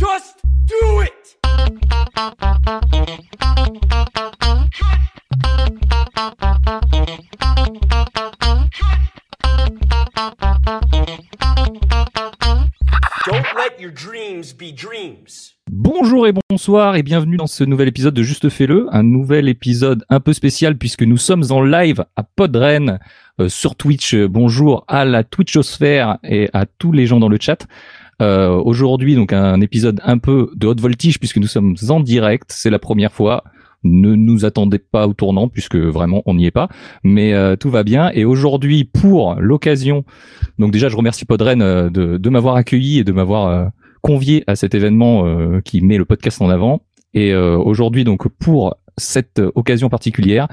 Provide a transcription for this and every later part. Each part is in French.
Just do it! Don't let your dreams be dreams. Bonjour et bonsoir et bienvenue dans ce nouvel épisode de Juste Fais-le, un nouvel épisode un peu spécial puisque nous sommes en live à Podren euh, sur Twitch. Euh, Bonjour à la Twitchosphère et à tous les gens dans le chat. Euh, Aujourd'hui donc un épisode un peu de haute voltige puisque nous sommes en direct, c'est la première fois. Ne nous attendez pas au tournant puisque vraiment on n'y est pas, mais euh, tout va bien. Et aujourd'hui pour l'occasion, donc déjà je remercie Podren euh, de, de m'avoir accueilli et de m'avoir euh, convié à cet événement euh, qui met le podcast en avant. Et aujourd'hui, donc pour cette occasion particulière,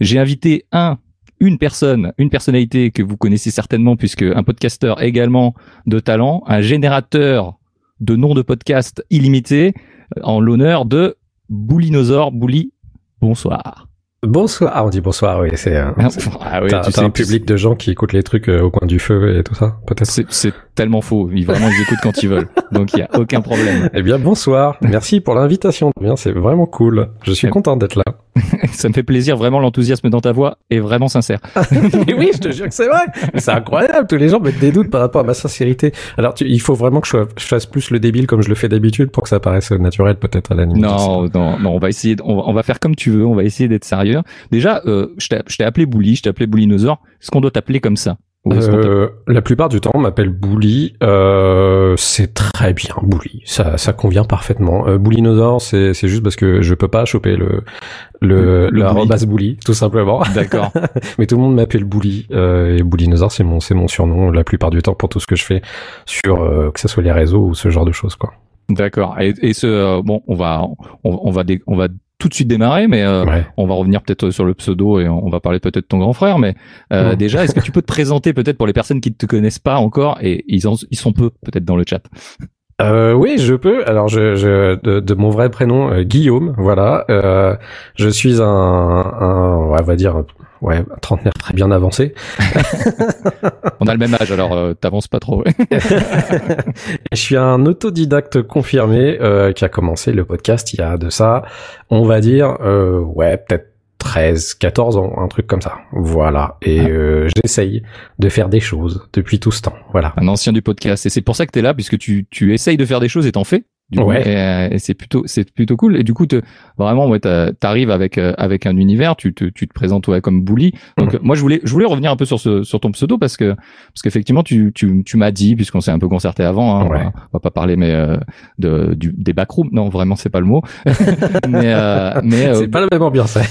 j'ai invité un, une personne, une personnalité que vous connaissez certainement puisque un podcasteur également de talent, un générateur de noms de podcast illimité, euh, en l'honneur de Boulinosaure. Bouli, bonsoir. Bonsoir. Ah, on dit bonsoir, oui. C'est un, Ah oui, t'as, sais, un public de gens qui écoutent les trucs euh, au coin du feu et tout ça, peut-être? c'est, tellement faux. Ils vraiment ils écoutent quand ils veulent. Donc il y a aucun problème. Eh bien, bonsoir. Merci pour l'invitation. Bien, c'est vraiment cool. Je suis Eh- content d'être là. Ça me fait plaisir. Vraiment l'enthousiasme dans ta voix est vraiment sincère. Mais oui, je te jure que c'est vrai. C'est incroyable. Tous les gens mettent des doutes par rapport à ma sincérité. Alors, tu- il faut vraiment que je, fasse plus le débile comme je le fais d'habitude pour que ça paraisse naturel, peut-être à la limite. Non, non, non, on va essayer, on, va, on va faire comme tu veux, on va essayer d'être sérieux. Déjà, euh, je t'ai je t'ai appelé Bouli, je t'ai appelé Boulinosaure. Est-ce qu'on doit t'appeler comme ça? Euh, la plupart du temps, on m'appelle Bouli. Euh, c'est très bien, Bouli. Ça, ça convient parfaitement. Euh, c'est, c'est juste parce que je peux pas choper le, le, Le- l'arrobase Bouli, tout simplement. D'accord. Mais tout le monde m'appelle Bouli. Euh, et Boulinosaure, c'est mon, c'est mon surnom la plupart du temps pour tout ce que je fais sur, euh, que ce soit les réseaux ou ce genre de choses, quoi. D'accord. Et, et ce, euh, bon, on va, on, on va, dé- on va tout de suite démarrer, mais euh, Ouais. on va revenir peut-être sur le pseudo et on va parler peut-être de ton grand frère. Mais euh, déjà, est-ce que tu peux te présenter peut-être pour les personnes qui ne te connaissent pas encore et ils, en, ils sont peu peut-être dans le chat? Euh, oui, je peux. Alors, je, je de, de mon vrai prénom, euh, Guillaume. Voilà. Euh, je suis un, un, on va dire, ouais, trentenaire très bien avancé. On a le même âge, alors euh, t'avances pas trop. je suis un autodidacte confirmé euh, qui a commencé le podcast il y a de ça, on va dire, euh, ouais, peut-être 13, 14 ans, un truc comme ça. Voilà. Et Ah. euh, j'essaye de faire des choses depuis tout ce temps. Voilà. un ancien du podcast. Et c'est pour ça que tu es là, puisque tu, tu essayes de faire des choses et t'en fais. Du coup, Ouais. et, et c'est plutôt c'est plutôt cool. Et du coup, te, vraiment, ouais, t'arrives avec euh, avec un univers. Tu te tu te présentes ouais, comme Bully. Donc Mhm. moi, je voulais je voulais revenir un peu sur ce sur ton pseudo parce que parce qu'effectivement, tu tu tu m'as dit puisqu'on s'est un peu concerté avant. Hein, on, Ouais. va, on va pas parler mais euh, de du des backrooms. Non, vraiment, c'est pas le mot. mais euh, mais euh, C'est pas la même ambiance. hein.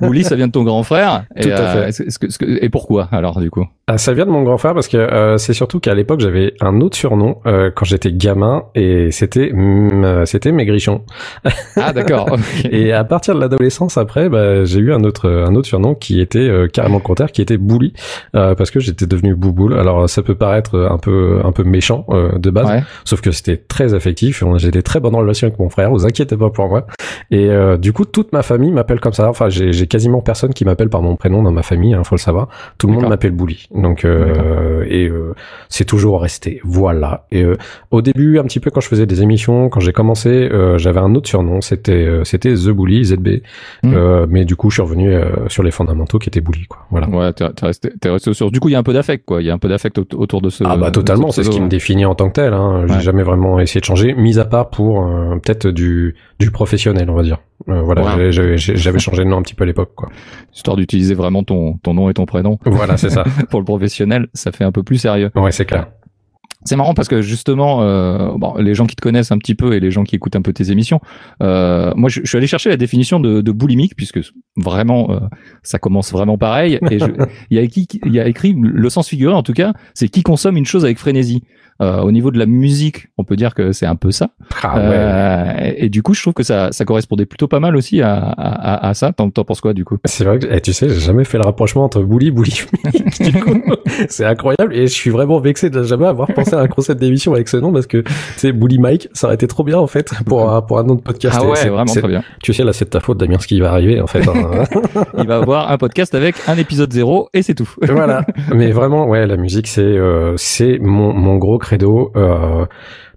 Bully, ça vient de ton grand frère. Et, Tout à euh, fait. est-ce que- est-ce que- est-ce que- et pourquoi alors du coup? Ah, ça vient de mon grand frère parce que euh, c'est surtout qu'à l'époque j'avais un autre surnom euh, quand j'étais gamin et c'était euh, c'était Maigrichon. Ah d'accord. Et à partir de l'adolescence après, bah, j'ai eu un autre un autre surnom qui était euh, carrément le contraire, qui était Bouli euh, parce que j'étais devenu Bouboule. Alors ça peut paraître un peu un peu méchant euh, de base, Ouais. sauf que c'était très affectif. Des très bonnes relations avec mon frère. Vous inquiétez pas pour moi. Et euh, du coup toute ma famille m'appelle comme ça. Enfin j'ai j'ai quasiment personne qui m'appelle par mon prénom dans ma famille. Hein, faut le savoir. Tout le monde m'appelle Bouli. Donc euh, et euh, c'est toujours resté. Voilà. Et euh, au début, un petit peu quand je faisais des émissions, quand j'ai commencé, euh, j'avais un autre surnom. C'était euh, c'était The Bully, ZB. Mhm. Euh, mais du coup, je suis revenu euh, sur les fondamentaux qui étaient Bully, quoi. Voilà. Ouais, t'es resté, t'es resté sources. Du coup, il y a un peu d'affect, quoi. Il y a un peu d'affect aut- autour de ce. Ah bah totalement, ce c'est ce qui me ouais. définit en tant que tel. Hein. J'ai Ouais. jamais vraiment essayé de changer, mis à part pour euh, peut-être du du professionnel, on va dire. Euh, voilà, Ouais. j'avais- j'avais j'avais changé de nom un petit peu à l'époque, quoi. Histoire d'utiliser vraiment ton, ton nom et ton prénom. Voilà, c'est ça. Pour le professionnel, ça fait un peu plus sérieux. Ouais, c'est clair. C'est marrant parce que justement, euh, bon, les gens qui te connaissent un petit peu et les gens qui écoutent un peu tes émissions, euh, moi je, je suis allé chercher la définition de, de boulimique puisque vraiment euh, ça commence vraiment pareil. Et il y a écrit, il y a écrit le sens figuré en tout cas, c'est qui consomme une chose avec frénésie. Euh, au niveau de la musique, on peut dire que c'est un peu ça. Ah ouais. Euh, et, et du coup, je trouve que ça, ça correspondait plutôt pas mal aussi à, à, à- à ça. T'en, penses quoi du coup? C'est vrai que eh, tu sais, j'ai jamais fait le rapprochement entre Bully, Bully, du coup, c'est incroyable et je suis vraiment vexé de jamais avoir pensé à un concept d'émission avec ce nom parce que c'est Bully Mike, ça aurait été trop bien en fait pour un, pour un autre podcast. Ah Et ouais, c'est- vraiment très bien. Tu sais là, c'est de ta faute, Damien, ce qui va arriver en fait. hein. Il va avoir un podcast avec un épisode zéro et c'est tout. voilà. Mais vraiment, ouais, la musique, c'est euh, c'est mon, mon gros credo. Euh,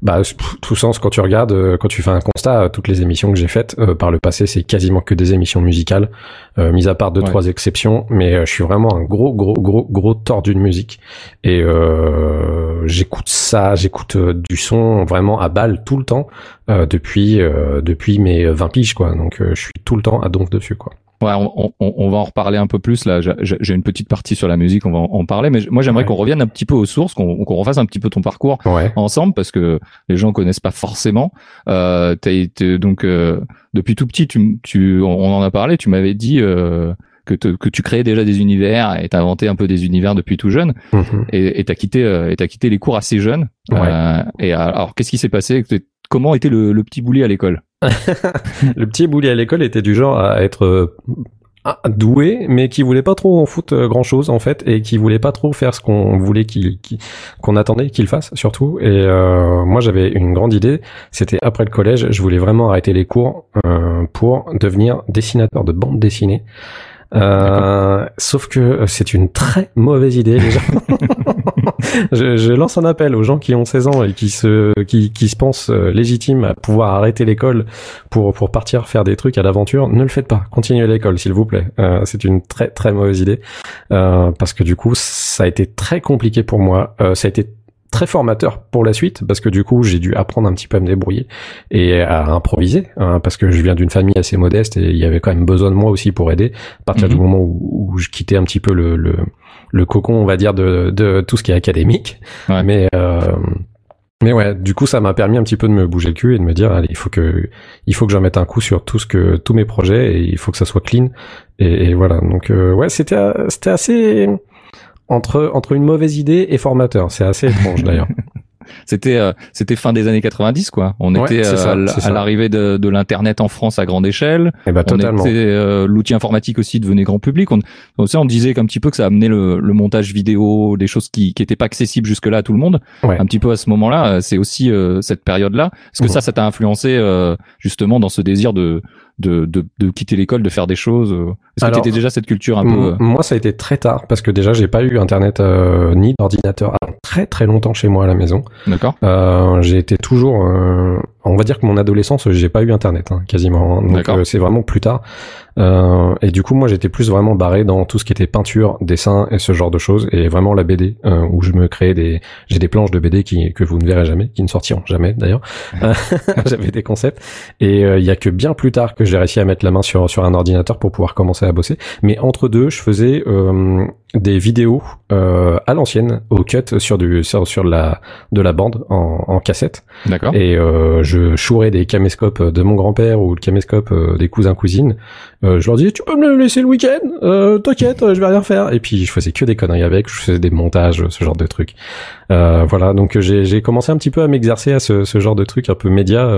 bah tout sens quand tu regardes, euh, quand tu fais un constat, euh, toutes les émissions que j'ai faites euh, par le passé, c'est quasiment que des émissions musicales, euh, mis à part deux Ouais. trois exceptions. Mais euh, je suis vraiment un gros gros gros gros tordu de musique et euh, j'écoute ça, j'écoute du son vraiment à balle tout le temps euh, depuis euh, depuis mes 20 piges quoi. Donc euh, je suis tout le temps à donf dessus quoi. Ouais, on, on, on va en reparler un peu plus là. J'ai- une petite partie sur la musique, on va en parler. Mais moi, j'aimerais Ouais. qu'on revienne un petit peu aux sources, qu'on qu'on refasse un petit peu ton parcours Ouais. ensemble, parce que les gens connaissent pas forcément. Euh, t'as été donc euh, depuis tout petit, tu, tu, on en a parlé. Tu m'avais dit euh, que, te- que tu créais déjà des univers et t'inventais un peu des univers depuis tout jeune. Mhm. Et t'as quitté, euh, et t'as quitté les cours assez jeune. Ouais. Euh, et alors, qu'est-ce qui s'est passé? Comment était le, le petit bouli à l'école? Le petit bouli à l'école était du genre à être euh, doué, mais qui voulait pas trop en foutre grand chose en fait, et qui voulait pas trop faire ce qu'on voulait qu'il, qu'on attendait qu'il fasse surtout. Et euh, moi j'avais une grande idée, c'était après le collège, je voulais vraiment arrêter les cours euh, pour devenir dessinateur de bande dessinée. Euh, sauf que c'est une très mauvaise idée les gens. je, je lance un appel aux gens qui ont 16 ans et qui se qui, qui se pensent euh, légitimes à pouvoir arrêter l'école pour pour partir faire des trucs à l'aventure. Ne le faites pas. Continuez l'école s'il vous plaît. Euh, c'est une très très mauvaise idée euh, parce que du coup ça a été très compliqué pour moi. Euh, ça a été très formateur pour la suite parce que du coup j'ai dû apprendre un petit peu à me débrouiller et à improviser hein, parce que je viens d'une famille assez modeste et il y avait quand même besoin de moi aussi pour aider à partir Mhm. du moment où, où je quittais un petit peu le, le le cocon on va dire de de tout ce qui est académique Ouais. mais euh, mais ouais, du coup, ça m'a permis un petit peu de me bouger le cul et de me dire, allez, il faut que, il faut que j'en mette un coup sur tout ce que, tous mes projets et il faut que ça soit clean. Et, et voilà. Donc, euh, ouais, c'était, euh, c'était assez, entre, entre une mauvaise idée et formateur. C'est assez étrange d'ailleurs. C'était euh, c'était fin des années 90 quoi. On Ouais, était euh, ça, à l'arrivée de, de l'internet en France à grande échelle. et bah, On totalement. était euh, l'outil informatique aussi devenait grand public. On on, on disait qu'un petit peu que ça amenait le, le montage vidéo, des choses qui qui étaient pas accessibles jusque là à tout le monde. Ouais. Un petit peu à ce moment-là, euh, c'est aussi euh, cette période là. Est-ce que ça ça t'a influencé euh, justement dans ce désir de de de, de quitter l'école, de faire des choses euh Est-ce que Alors, tu étais déjà cette culture un peu euh, Moi, ça a été très tard parce que déjà, j'ai pas eu internet euh, ni d'ordinateur avant très très longtemps chez moi à la maison. D'accord. Euh, j'ai été toujours, on va dire que mon adolescence, j'ai pas eu internet hein, quasiment. Donc D'accord. euh, c'est vraiment plus tard. Euh, et du coup, moi, j'étais plus vraiment barré dans tout ce qui était peinture, dessin et ce genre de choses, et vraiment la BD euh, où je me créais des, j'ai des planches de BD qui que vous ne verrez jamais, qui ne sortiront jamais d'ailleurs. Euh, J'avais des concepts, et il y a que bien plus tard que j'ai réussi à mettre la main sur sur un ordinateur pour pouvoir commencer à bosser. Mais entre deux, je faisais euh, des vidéos euh, à l'ancienne, au cut sur du sur, sur la de la bande en, en cassette D'accord. et euh, je chourais des caméscopes de mon grand-père ou le caméscope euh, des cousins cousines. Euh, je leur disais tu peux me laisser le week-end, euh, t'inquiète, euh, je vais rien faire. Et puis je faisais que des conneries avec, je faisais des montages, ce genre de trucs. Euh, voilà, donc j'ai j'ai commencé un petit peu à m'exercer à ce, ce genre de trucs un peu média.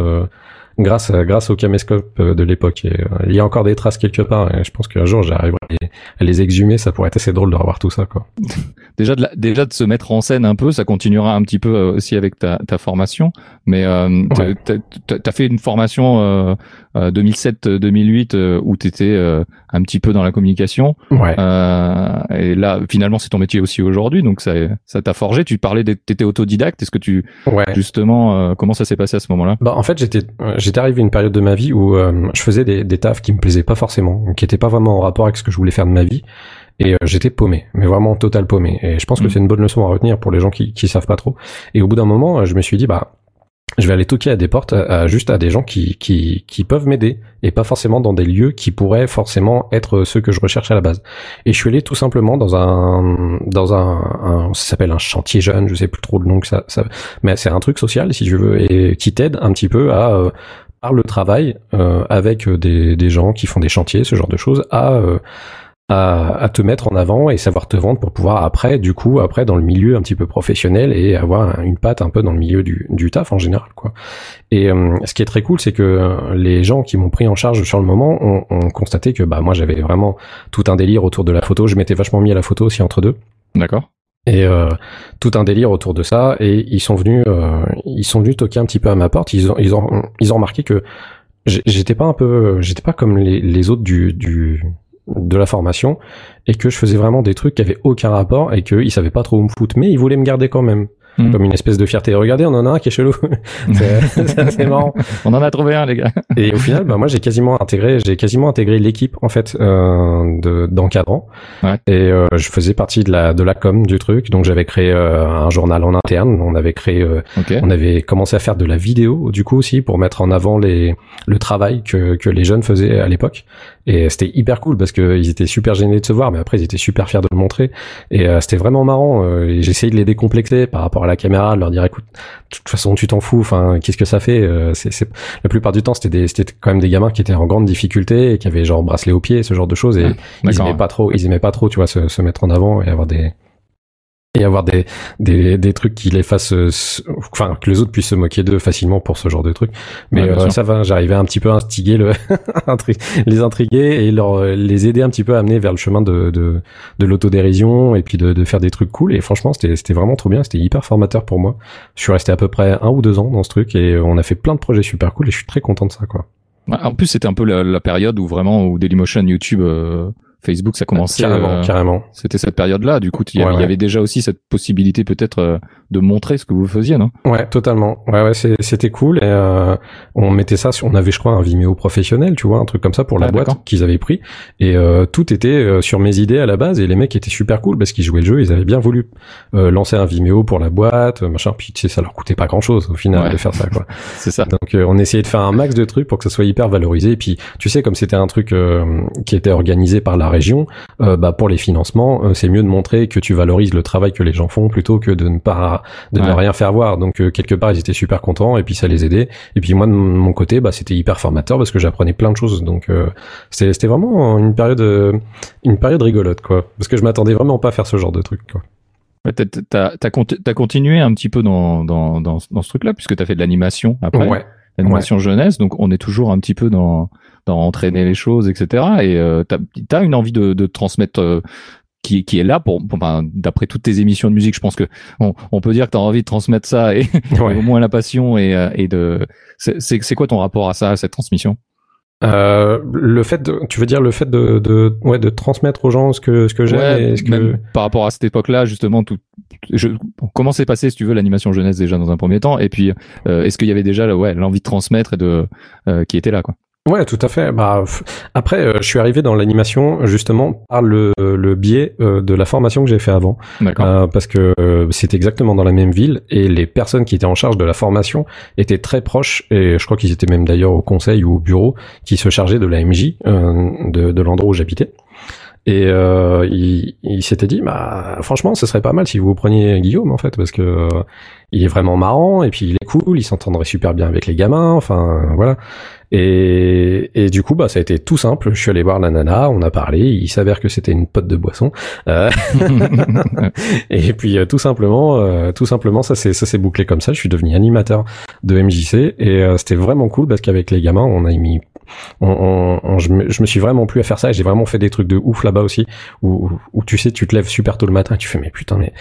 Grâce, à- grâce au caméscope euh, de l'époque. Euh, il y a encore des traces quelque part. Et je pense qu'un jour j'arriverai à les, exhumer. Ça pourrait être assez drôle de revoir tout ça, quoi. déjà de la- déjà de se mettre en scène un peu, ça continuera un petit peu euh, aussi avec ta, ta formation. Mais euh, t'as- Ouais. t'as fait une formation euh, euh, 2007-2008 euh, où t'étais euh, un petit peu dans la communication. Ouais. Et là, finalement, c'est ton métier aussi aujourd'hui, donc ça ça t'a forgé. Tu parlais, t'étais autodidacte. Est-ce que tu Ouais. justement comment ça s'est passé à ce moment-là? Bah en fait j'étais j'étais arrivé à une période de ma vie où euh, je faisais des, des tafs qui me plaisaient pas forcément, qui étaient pas vraiment en rapport avec ce que je voulais faire de ma vie, et euh, j'étais paumé, mais vraiment total paumé. Et je pense que Mhm. c'est une bonne leçon à retenir pour les gens qui qui savent pas trop. Et au bout d'un moment, euh, je me suis dit bah je vais aller toquer à des portes, à, juste à des gens qui qui qui peuvent m'aider et pas forcément dans des lieux qui pourraient forcément être ceux que je recherche à la base. Et je suis allé tout simplement dans un dans un, un ça s'appelle un chantier jeune, je sais plus trop le nom que ça, ça mais c'est un truc social si tu veux et qui t'aide un petit peu à euh, par le travail euh, avec des, des gens qui font des chantiers, ce genre de choses, à, euh, à à te mettre en avant et savoir te vendre pour pouvoir après, du coup, après dans le milieu un petit peu professionnel et avoir un- une patte un peu dans le milieu du, du taf en général, quoi. Et euh, ce qui est très cool, c'est que les gens qui m'ont pris en charge sur le moment ont, ont constaté que bah moi j'avais vraiment tout un délire autour de la photo. Je m'étais vachement mis à la photo aussi entre deux D'accord. et euh, tout un délire autour de ça et ils sont venus euh, ils sont venus toquer un petit peu à ma porte ils ont ils ont ils ont remarqué que j'étais pas un peu j'étais pas comme les, les autres du du de la formation et que je faisais vraiment des trucs qui avaient aucun rapport et qu'ils savaient pas trop où me foutre mais ils voulaient me garder quand même Mm. comme une espèce de fierté. Regardez, on en a un qui est chelou. c'est marrant. On en a trouvé un, les gars. Et au final, bah, moi, j'ai quasiment intégré, j'ai quasiment intégré l'équipe en fait euh, de. Ouais. Et euh, je faisais partie de la de la com du truc. Donc j'avais créé euh, un journal en interne. On avait créé, euh, on avait commencé à faire de la vidéo du coup aussi pour mettre en avant les le travail que que les jeunes faisaient à l'époque. Et c'était hyper cool parce que ils étaient super gênés de se voir, mais après ils étaient super fiers de le montrer. Et euh, c'était vraiment marrant. euh, et J'essayais de les décomplexer par rapport à la caméra, de leur dire écoute, de toute façon tu t'en fous. Enfin, qu'est-ce que ça fait euh, C'est c'est la plupart du temps, c'était des, c'était quand même des gamins qui étaient en grande difficulté et qui avaient genre bracelet au pied, ce genre de choses. Et Ouais, ils aimaient pas trop, ils aimaient pas trop, tu vois, se, se mettre en avant et avoir des et avoir des des, des trucs qui les fassent, euh, enfin que les autres puissent se moquer d'eux facilement pour ce genre de trucs. Mais Ouais, euh, ça va, j'arrivais un petit peu à instiguer le, les intriguer et leur euh, les aider un petit peu à amener vers le chemin de de, de l'autodérision et puis de, de faire des trucs cool. Et franchement, c'était c'était vraiment trop bien, c'était hyper formateur pour moi. Je suis resté à peu près un ou deux ans dans ce truc et on a fait plein de projets super cool et je suis très content de ça quoi. En plus, c'était un peu la, la période où vraiment, où Dailymotion, YouTube, euh, Facebook, ça commençait. carrément, euh, carrément. C'était cette période-là. Du coup, il y, avait- Ouais, il y ouais. avait déjà aussi cette possibilité peut-être euh, de montrer ce que vous faisiez, non? Ouais, totalement. Ouais, ouais, c'était cool. Et euh, on mettait ça, sur, on avait, je crois, un Vimeo professionnel, tu vois, un truc comme ça pour la Ah, boîte qu'ils avaient pris. Et tout était sur mes idées à la base. Et les mecs étaient super cool parce qu'ils jouaient le jeu. Ils avaient bien voulu lancer un Vimeo pour la boîte, machin. Puis tu sais, ça leur coûtait pas grand-chose au final Ouais. de faire ça, quoi. C'est ça. Donc on essayait de faire un max de trucs pour que ça soit hyper valorisé. Et puis tu sais comme c'était un truc qui était organisé par la région, euh, bah pour les financements, euh, c'est mieux de montrer que tu valorises le travail que les gens font plutôt que de ne pas de ne rien faire voir. Donc euh, quelque part ils étaient super contents et puis ça les aidait. Et puis moi de mon côté, bah c'était hyper formateur parce que j'apprenais plein de choses. Donc c'était c'était vraiment une période une période rigolote quoi. Parce que je m'attendais vraiment pas à faire ce genre de truc quoi. Ouais, T'as, t'as, t'as, conti- t'as continué un petit peu dans, dans, dans, dans ce truc-là, puisque t'as fait de l'animation après, Ouais. L'animation jeunesse, donc on est toujours un petit peu dans, dans entraîner les choses, etc. Et euh, t'as, t'as une envie de, de transmettre euh, qui, qui est là pour, pour- enfin, d'après toutes tes émissions de musique, je pense que on, on peut dire que t'as envie de transmettre ça et, Ouais. au moins la passion et, euh, et de. C'est quoi ton rapport à ça, à cette transmission? Euh, le fait de, tu veux dire le fait de, de, ouais, de transmettre aux gens ce que, ce que j'aime Ouais, ce que, par rapport à cette époque-là, justement, tout, je, comment s'est passé, si tu veux, l'animation jeunesse déjà dans un premier temps, et puis euh, est-ce qu'il y avait déjà, ouais, l'envie de transmettre et de euh, qui était là, quoi? Ouais, tout à fait. Bah, après, euh, je suis arrivé dans l'animation justement par le, le biais euh, de la formation que j'ai fait avant, D'accord. Euh, parce que euh, c'était exactement dans la même ville et les personnes qui étaient en charge de la formation étaient très proches et je crois qu'ils étaient même d'ailleurs au conseil ou au bureau qui se chargeaient de la MJ euh, de, de l'endroit où j'habitais. Et euh, il, il s'était dit, bah franchement, ce serait pas mal si vous preniez Guillaume en fait, parce que euh, il est vraiment marrant et puis il est cool, il s'entendrait super bien avec les gamins, enfin voilà. Et, et du coup, bah ça a été tout simple. Je suis allé voir la nana, on a parlé. Il s'avère que c'était une pote de boisson. Euh, et puis euh, tout simplement, euh, tout simplement, ça s'est ça s'est bouclé comme ça. Je suis devenu animateur de MJC et euh, c'était vraiment cool parce qu'avec les gamins, on a mis, on, on- je, me, je me suis vraiment plu à faire ça. Et j'ai vraiment fait des trucs de ouf là-bas aussi, où, où, où tu sais, tu te lèves super tôt le matin, et tu fais mais putain mais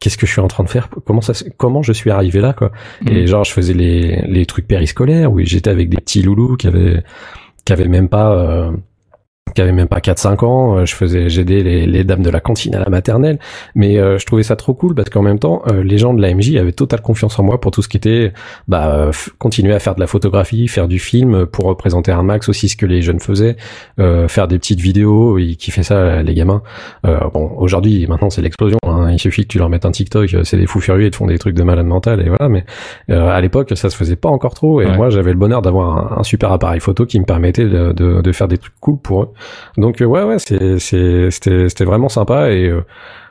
qu'est-ce que je suis en train de faire? Comment ça se- Comment je suis arrivé là quoi? Et genre je faisais les les trucs périscolaires où j'étais avec des petits loulous qui avaient qui avaient même pas euh, qui avait même pas 4-5 ans, euh, je faisais j'aidais les, les dames de la cantine à la maternelle, mais euh, je trouvais ça trop cool parce qu'en même temps euh, les gens de la MJ avaient totale confiance en moi pour tout ce qui était bah continuer à faire de la photographie, faire du film pour représenter un max aussi ce que les jeunes faisaient, euh, faire des petites vidéos, ils kiffaient ça les gamins. Euh, bon aujourd'hui maintenant c'est l'explosion, hein, il suffit que tu leur mettes un TikTok, euh, c'est des fous furieux, ils te font des trucs de malade mental et voilà, mais euh, à l'époque ça se faisait pas encore trop et Ouais. moi j'avais le bonheur d'avoir un, un super appareil photo qui me permettait de, de, de faire des trucs cool pour eux. Donc euh, ouais ouais c'est c'est c'était c'était vraiment sympa et euh,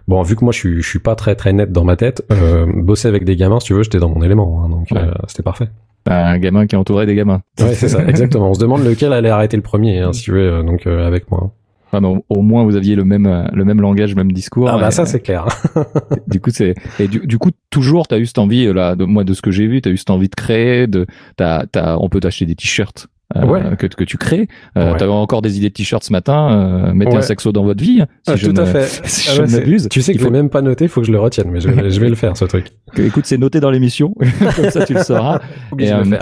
bon vu que moi je suis je suis pas très très net dans ma tête euh, bosser avec des gamins si tu veux j'étais dans mon élément hein, donc Ouais. euh, c'était parfait. Un gamin qui est entouré des gamins. Ouais c'est ça exactement. On se demande lequel allait arrêter le premier hein, si tu veux donc euh, avec moi. Ouais, mais au, au moins vous aviez le même le même langage, le même discours. Ah bah et, ça c'est clair. du coup c'est et du, du coup toujours t'as eu cette envie là de moi de ce que j'ai vu t'as eu cette envie de créer de t'as t'as on peut t'acheter des t-shirts Ouais. que, que tu crées. Euh, Ouais. T'avais encore des idées de t-shirts ce matin. Euh, mettez un saxo dans votre vie. Si Ah, je tout ne- à fait. si Ah je c'est- m'abuse. Tu sais que Il je faut- l'ai même pas noté, faut que je le retienne, mais je vais, je vais le faire ce truc. écoute, c'est noté dans l'émission. Comme ça, tu le sauras. Et, le euh,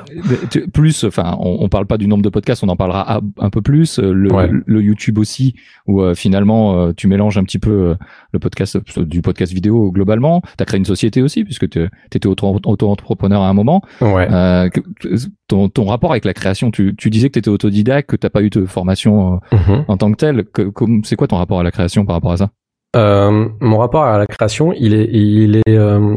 tu- plus, enfin, on, on parle pas du nombre de podcasts, on en parlera un- peu plus. Euh, Le, Ouais. le YouTube aussi, où euh, finalement euh, tu mélanges un petit peu euh, le podcast euh, du podcast vidéo globalement. T'as créé une société aussi, puisque tu étais auto- auto-entrepreneur à un moment. Ouais. Euh, ton, ton rapport avec la création, tu, tu disais que tu étais autodidacte, que t'as pas eu de formation euh, Mhm. en tant que telle. Que- C'est quoi ton rapport à la création par rapport à ça? Euh, mon rapport à la création, il est, il est, euh,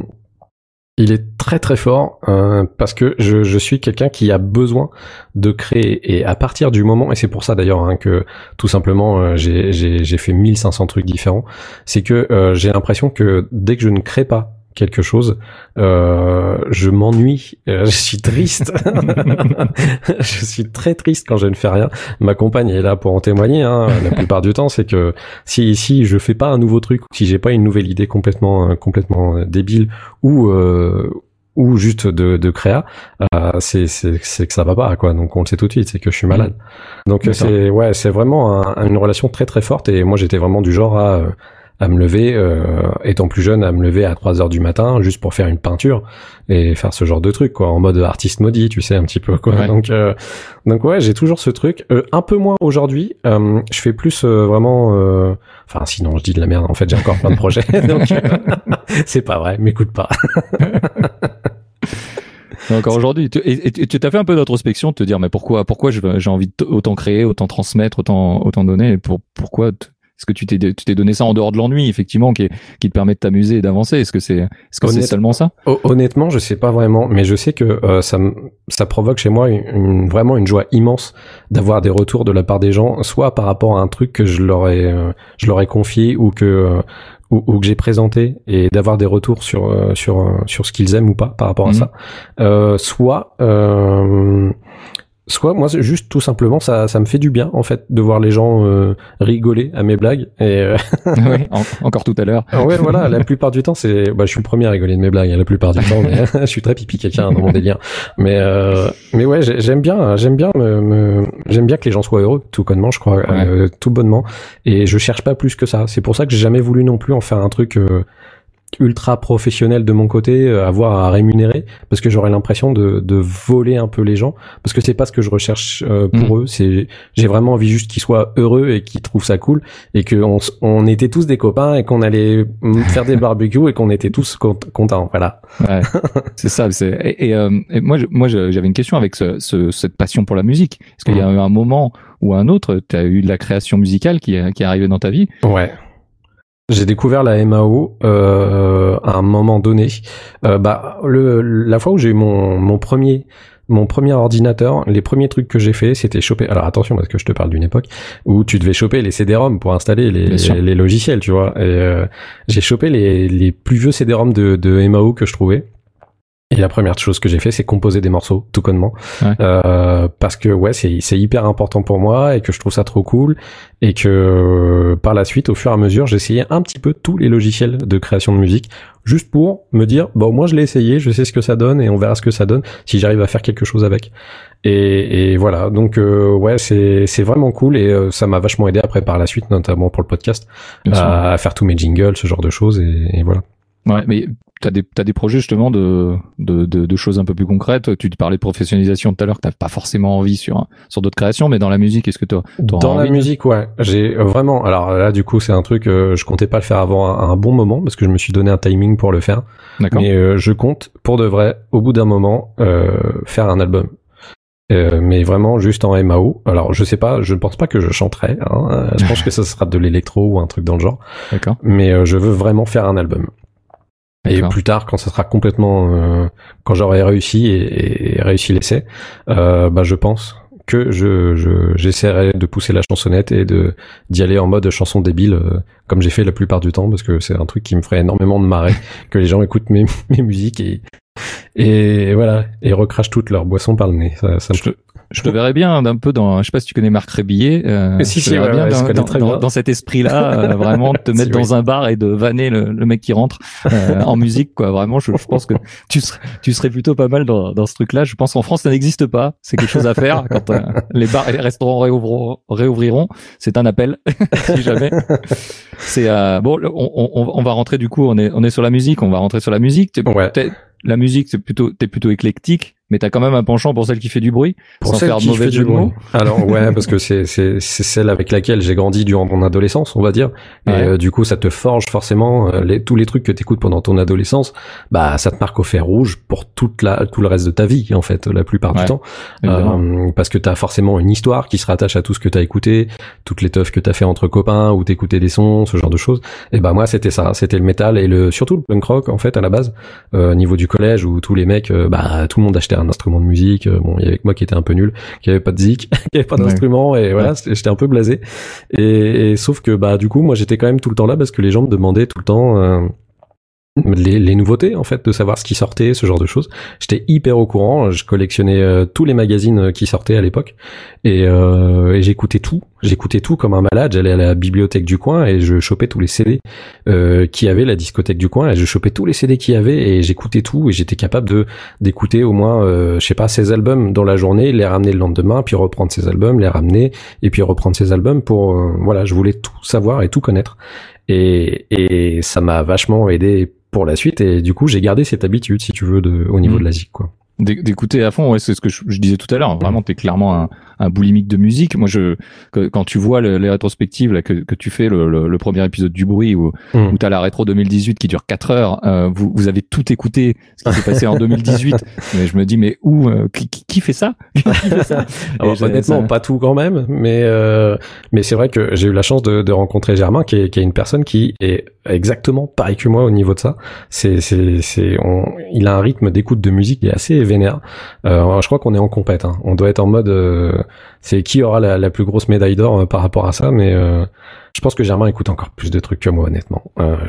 il est très très fort euh, parce que je, je suis quelqu'un qui a besoin de créer et à partir du moment et c'est pour ça d'ailleurs hein, que tout simplement euh, j'ai j'ai j'ai fait 1500 trucs différents, c'est que j'ai l'impression que dès que je ne crée pas quelque chose, euh, je m'ennuie, euh, je suis triste, je suis très triste quand je ne fais rien. Ma compagne est là pour en témoigner. Hein, la plupart du temps, c'est que si si je fais pas un nouveau truc, si j'ai pas une nouvelle idée complètement euh, complètement euh, débile ou euh, ou juste de, de créa, euh, c'est c'est c'est que ça va pas quoi. Donc on le sait tout de suite, c'est que je suis malade. Donc euh, D'accord. c'est ouais, c'est vraiment un- une relation très très forte et moi j'étais vraiment du genre à euh, à me lever, euh, étant plus jeune, à me lever à 3 heures du matin juste pour faire une peinture et faire ce genre de truc quoi, en mode artiste maudit, tu sais un petit peu quoi. Ouais. Donc euh, donc ouais, j'ai toujours ce truc. Euh, un peu moins aujourd'hui. Euh, je fais plus euh, vraiment. euh, Enfin, sinon je dis de la merde. En fait, j'ai encore plein de projets. donc c'est pas vrai. M'écoute pas. Encore aujourd'hui, tu- et, tu t'as fait un peu d'introspection, de te dire mais pourquoi, pourquoi j'ai envie de autant créer, autant transmettre, autant, autant donner, et pour, pourquoi est-ce que tu t'es, tu t'es donné ça en dehors de l'ennui, effectivement, qui, qui te permet de t'amuser et d'avancer? Est-ce que c'est, est-ce que c'est seulement ça? Hon- Honnêtement, je sais pas vraiment, mais je sais que euh, ça me- ça provoque chez moi une, une- vraiment une joie immense d'avoir des retours de la part des gens, soit par rapport à un truc que je leur ai euh, je leur ai confié ou que euh, ou, ou que j'ai présenté et d'avoir des retours sur euh, sur euh, sur ce qu'ils aiment ou pas par rapport à Mhm. ça, euh, soit euh, Soit moi c'est juste tout simplement ça ça me fait du bien en fait de voir les gens euh, rigoler à mes blagues et euh, en- encore tout à l'heure. ah ouais, voilà, la plupart du temps, c'est, bah, je suis le premier à rigoler de mes blagues, hein, la plupart du temps, mais je suis très pipi quelqu'un dans mon délire. Mais, euh, mais ouais, j'ai- j'aime bien, j'aime bien me, me- j'aime bien que les gens soient heureux, tout connement, je crois, euh, tout bonnement. Et je cherche pas plus que ça. C'est pour ça que j'ai jamais voulu non plus en faire un truc, euh, ultra professionnel de mon côté, euh, avoir à rémunérer, parce que j'aurais l'impression de, de voler un peu les gens, parce que c'est pas ce que je recherche euh, pour eux. C'est, j'ai vraiment envie juste qu'ils soient heureux et qu'ils trouvent ça cool, et qu'on on était tous des copains et qu'on allait faire des barbecues et qu'on était tous cont- contents. Voilà. Ouais, c'est ça. Et, et, euh, et moi, je- moi, j'avais une question avec ce, ce- cette passion pour la musique. Est-ce qu'il y a eu un moment ou un autre, tu as eu de la création musicale qui, est- qui est arrivée dans ta vie? Ouais. J'ai découvert la MAO euh, à un moment donné. Euh, bah, le, la fois où j'ai eu mon, mon premier mon premier ordinateur, les premiers trucs que j'ai fait, c'était choper. Alors attention parce que je te parle d'une époque où tu devais choper les CD-ROM pour installer les, logiciels, tu vois. Et euh, j'ai chopé les, les plus vieux CD-ROM de, de MAO que je trouvais. Et la première chose que j'ai fait, c'est composer des morceaux, tout connement, Ouais. euh, parce que ouais, c'est c'est hyper important pour moi et que je trouve ça trop cool et que par la suite, au fur et à mesure, j'ai essayé un petit peu tous les logiciels de création de musique, juste pour me dire bon, moi je l'ai essayé, je sais ce que ça donne et on verra ce que ça donne si j'arrive à faire quelque chose avec. Et, et voilà, donc euh, ouais, c'est c'est vraiment cool et euh, ça m'a vachement aidé après par la suite, notamment pour le podcast, à, à faire tous mes jingles, ce genre de choses et, et voilà. Ouais, mais t'as des t'as des projets justement de, de de de choses un peu plus concrètes. Tu te parlais de professionnalisation tout à l'heure, que t'as pas forcément envie sur sur d'autres créations, mais dans la musique, est-ce que t'auras Dans la envie de- musique, ouais, j'ai euh, vraiment. Alors là, du coup, c'est un truc. euh, je comptais pas le faire avant un, un bon moment parce que je me suis donné un timing pour le faire. D'accord. Mais euh, je compte, pour de vrai, au bout d'un moment, euh, faire un album. Euh, mais vraiment juste en MAO. Alors je sais pas, je ne pense pas que je chanterai. Hein, je pense que ça sera de l'électro ou un truc dans le genre. D'accord. Mais euh, je veux vraiment faire un album. Et plus tard, quand ça sera complètement, euh, quand j'aurai réussi et, et réussi l'essai, euh, bah je pense que je je- j'essaierai de pousser la chansonnette et de d'y aller en mode chanson débile euh, comme j'ai fait la plupart du temps parce que c'est un truc qui me ferait énormément de marrer que les gens écoutent mes mes musiques et et voilà, et recrachent toutes leurs boissons par le nez. Ça, ça me Je te, je te verrais bien d'un peu dans, je sais pas si tu connais Marc Rébillet, euh, Si, je te si, verrais ouais, bien ouais, dans, dans- très dans- bien. dans cet esprit-là, euh, vraiment te Si, mettre oui. dans un bar et de vanner le, le mec qui rentre euh, en musique, quoi. Vraiment, je, je pense que tu serais, tu serais plutôt pas mal dans, dans ce truc-là. Je pense qu'en France, ça n'existe pas. C'est quelque chose à faire quand euh, les bars et les restaurants réouvriront. réouvriront. C'est un appel, si jamais. C'est euh, bon. On, on, on va rentrer du coup. On est, on est sur la musique. On va rentrer sur la musique. Ouais. La musique, c'est plutôt, t'es plutôt éclectique, mais t'as quand même un penchant pour celle qui fait du bruit, Pour sans celle faire de qui mauvais fait du bruit. Alors ouais, parce que c'est c'est c'est celle avec laquelle j'ai grandi durant mon adolescence, on va dire. Et Ouais. euh, du coup, ça te forge forcément euh, les, tous les trucs que t'écoutes pendant ton adolescence. Bah, ça te marque au fer rouge pour toute la tout le reste de ta vie en fait, la plupart Ouais, du temps. Euh, parce que t'as forcément une histoire qui se rattache à tout ce que t'as écouté, toutes les teufs que t'as fait entre copains ou t'écoutais des sons, ce genre de choses. Et bah moi, c'était ça, c'était le métal et le surtout le punk rock en fait à la base, euh, niveau du collège où tous les mecs, euh, bah tout le monde achetait un instrument de musique. Euh, bon, il y avait que moi qui était un peu nul, qui avait pas de zik, qui avait pas Ouais. d'instrument et voilà, j'étais un peu blasé. Et, et sauf que bah du coup, moi j'étais quand même tout le temps là parce que les gens me demandaient tout le temps. Les, nouveautés en fait de savoir ce qui sortait ce genre de choses. J'étais hyper au courant je collectionnais euh, tous les magazines euh, qui sortaient à l'époque. Et, euh, j'écoutais tout. J'écoutais tout comme un malade. J'allais à la bibliothèque du coin et je chopais tous les CD euh, qui avait la discothèque du coin et je chopais tous les CD qu'il y avait et j'écoutais tout. Et j'étais capable de d'écouter au moins euh, je sais pas ces albums dans la journée les ramener le lendemain puis reprendre ces albums les ramener et puis reprendre ces albums pour voilà je voulais tout savoir et tout connaître et, et ça m'a vachement aidé pour la suite. Et du coup j'ai gardé cette habitude si tu veux de au niveau de la zik quoi d'écouter à fond ouais c'est ce que je, je disais tout à l'heure vraiment t'es clairement un, un boulimique de musique. Moi je que- quand tu vois le- les rétrospectives là que, que tu fais le, le, le premier épisode du bruit où, Mm. où t'as la rétro 2018 qui dure 4 heures euh, vous, vous avez tout écouté ce qui s'est passé en 2018 mais je me dis mais où euh, qui, qui- qui fait ça? Qui fait ça? Alors, j'ai- honnêtement, ça- pas tout quand même, mais euh, mais c'est vrai que j'ai eu la chance de, de rencontrer Germain, qui est, qui est une personne qui est exactement pareil que moi au niveau de ça. C'est c'est c'est on, il a un rythme d'écoute de musique qui est assez vénère. Euh, je crois qu'on est en compète. Hein. On doit être en mode euh, c'est qui aura la, la plus grosse médaille d'or euh, par rapport à ça, mais je pense que Germain écoute encore plus de trucs que moi, honnêtement.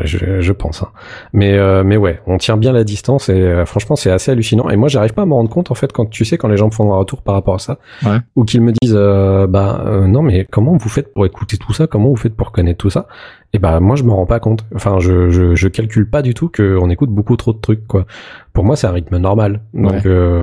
Je, je pense. Hein. Mais mais ouais, on tient bien la distance et franchement c'est assez hallucinant. Et moi j'arrive pas à me rendre compte en fait quand tu sais quand les gens me font un retour par rapport à ça, Ouais. ou qu'ils me disent bah non mais comment vous faites pour écouter tout ça, comment vous faites pour connaître tout ça? Et bah moi je me rends pas compte. Enfin je je, je calcule pas du tout qu'on écoute beaucoup trop de trucs quoi. Pour moi c'est un rythme normal. Donc Ouais. euh,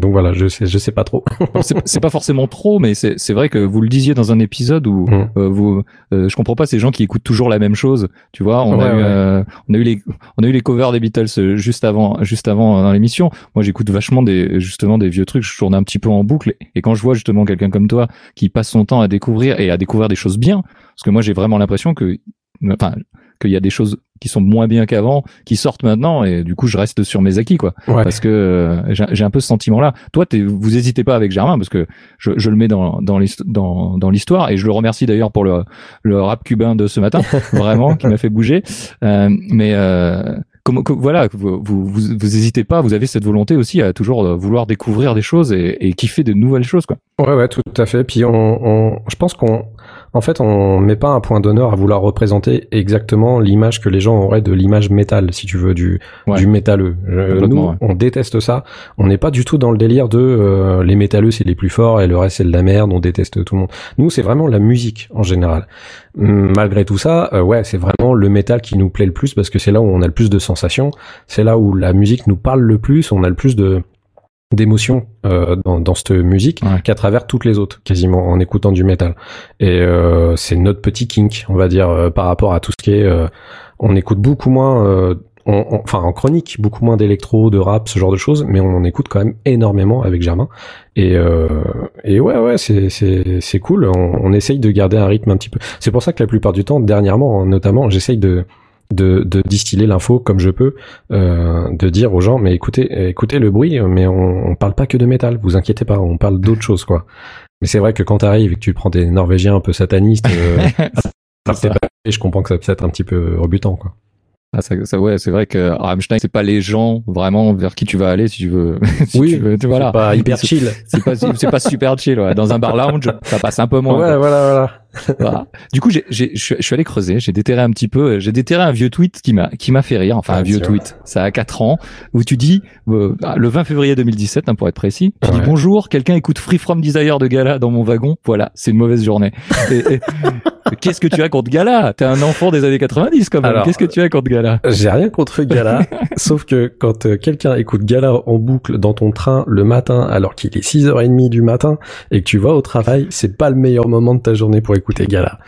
donc voilà je sais je sais pas trop. C'est pas forcément trop, mais c'est c'est vrai que vous le disiez dans un épisode où Mm. euh, vous, euh, je comprends pas ces gens qui écoutent toujours la même chose. Tu vois, on a Ouais, eu, ouais. euh, on a eu les, on a eu les covers des Beatles euh, juste avant, juste avant euh, dans l'émission. Moi, j'écoute vachement des, justement des vieux trucs. Je tourne un petit peu en boucle. Et quand je vois justement quelqu'un comme toi qui passe son temps à découvrir et à découvrir des choses bien, parce que moi, j'ai vraiment l'impression que, enfin, qu'il y a des choses qui sont moins bien qu'avant, qui sortent maintenant, et du coup, je reste sur mes acquis, quoi Ouais. parce que euh, j'ai un peu ce sentiment-là. Toi, t'es- vous hésitez pas avec Germain parce que je, je le mets dans dans l'hist- dans, dans l'histoire et je le remercie d'ailleurs pour le le rap cubain de ce matin, vraiment qui m'a fait bouger. Euh, mais euh, comment que- voilà, vous, vous vous vous hésitez pas, vous avez cette volonté aussi à toujours euh, vouloir découvrir des choses et, et kiffer de nouvelles choses, quoi. Ouais, ouais, tout à fait. Puis on, on je pense qu'on, en fait, on met pas un point d'honneur à vouloir représenter exactement l'image que les gens auraient de l'image métal, si tu veux, du, Ouais. du métalleux. Je- nous, ouais. on déteste ça. On n'est pas du tout dans le délire de euh, les métalleux c'est les plus forts et le reste c'est de la merde. On déteste tout le monde. Nous, c'est vraiment la musique en général. Hum, Malgré tout ça, euh, ouais, c'est vraiment le métal qui nous plaît le plus parce que c'est là où on a le plus de sensations. C'est là où la musique nous parle le plus. On a le plus de d'émotions euh, dans, dans cette musique Ouais. qu'à travers toutes les autres, quasiment en écoutant du métal. Et euh, c'est notre petit kink, on va dire, euh, par rapport à tout ce qui est. euh, on écoute beaucoup moins, euh, on- on- enfin en chronique, beaucoup moins d'électro, de rap, ce genre de choses, mais on en écoute quand même énormément avec Germain. Et, euh, et ouais, ouais, c'est c'est c'est cool. On, on essaye de garder un rythme un petit peu. C'est pour ça que la plupart du temps, dernièrement, hein, notamment, j'essaye de de, de distiller l'info comme je peux, euh, de dire aux gens mais écoutez écoutez le bruit, mais on, on parle pas que de métal, vous inquiétez pas, on parle d'autres choses quoi. Mais c'est vrai que quand t'arrives et que tu prends des Norvégiens un peu satanistes, euh, ça. pas- je comprends que ça puisse être un petit peu rebutant quoi. Ah, ça, ça, ouais, c'est vrai que Rammstein, c'est pas les gens vraiment vers qui tu vas aller si tu veux. si Oui, tu veux, voilà. C'est pas hyper chill. C'est pas, c'est pas super chill. Ouais. Dans un bar lounge, ça passe un peu moins. Ouais, quoi. voilà, voilà. Voilà. Du coup, j'ai, j'ai, je suis allé creuser, j'ai déterré un petit peu, j'ai déterré un vieux tweet qui m'a, qui m'a fait rire, enfin un vieux tweet, ça a 4 ans, où tu dis, euh, ah, le 20 février 2017, hein, pour être précis, tu dis bonjour, quelqu'un écoute Free From Desire de Gala dans mon wagon, voilà, c'est une mauvaise journée. Et- et- Qu'est-ce que tu as contre Gala? T'es un enfant des années 90 quand même. Alors, Qu'est-ce que tu as contre Gala? J'ai rien contre Gala, sauf que quand euh, quelqu'un écoute Gala en boucle dans ton train le matin alors qu'il est 6h30 du matin et que tu vas au travail, c'est pas le meilleur moment de ta journée pour écouter Gala.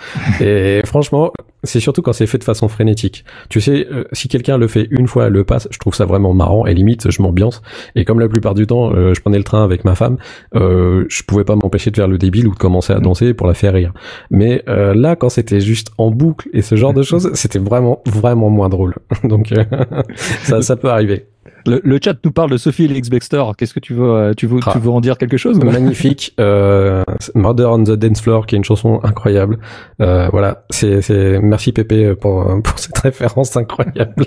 Et franchement, c'est surtout quand c'est fait de façon frénétique. Tu sais, euh, si quelqu'un le fait une fois, le passe, je trouve ça vraiment marrant et limite je m'ambiance. Et comme la plupart du temps, euh, je prenais le train avec ma femme, euh, je pouvais pas m'empêcher de faire le débile ou de commencer à danser pour la faire rire. Mais euh, là, quand c'était juste en boucle et ce genre de choses, c'était vraiment vraiment moins drôle. Donc ça, ça peut arriver. le, le chat nous parle de Sophie et Baxter. Qu'est-ce que tu veux, tu veux, Ah. tu veux en dire quelque chose Magnifique. Euh, Murder on the Dance Floor, qui est une chanson incroyable. Euh, voilà, c'est c'est merci Pépé pour pour cette référence incroyable.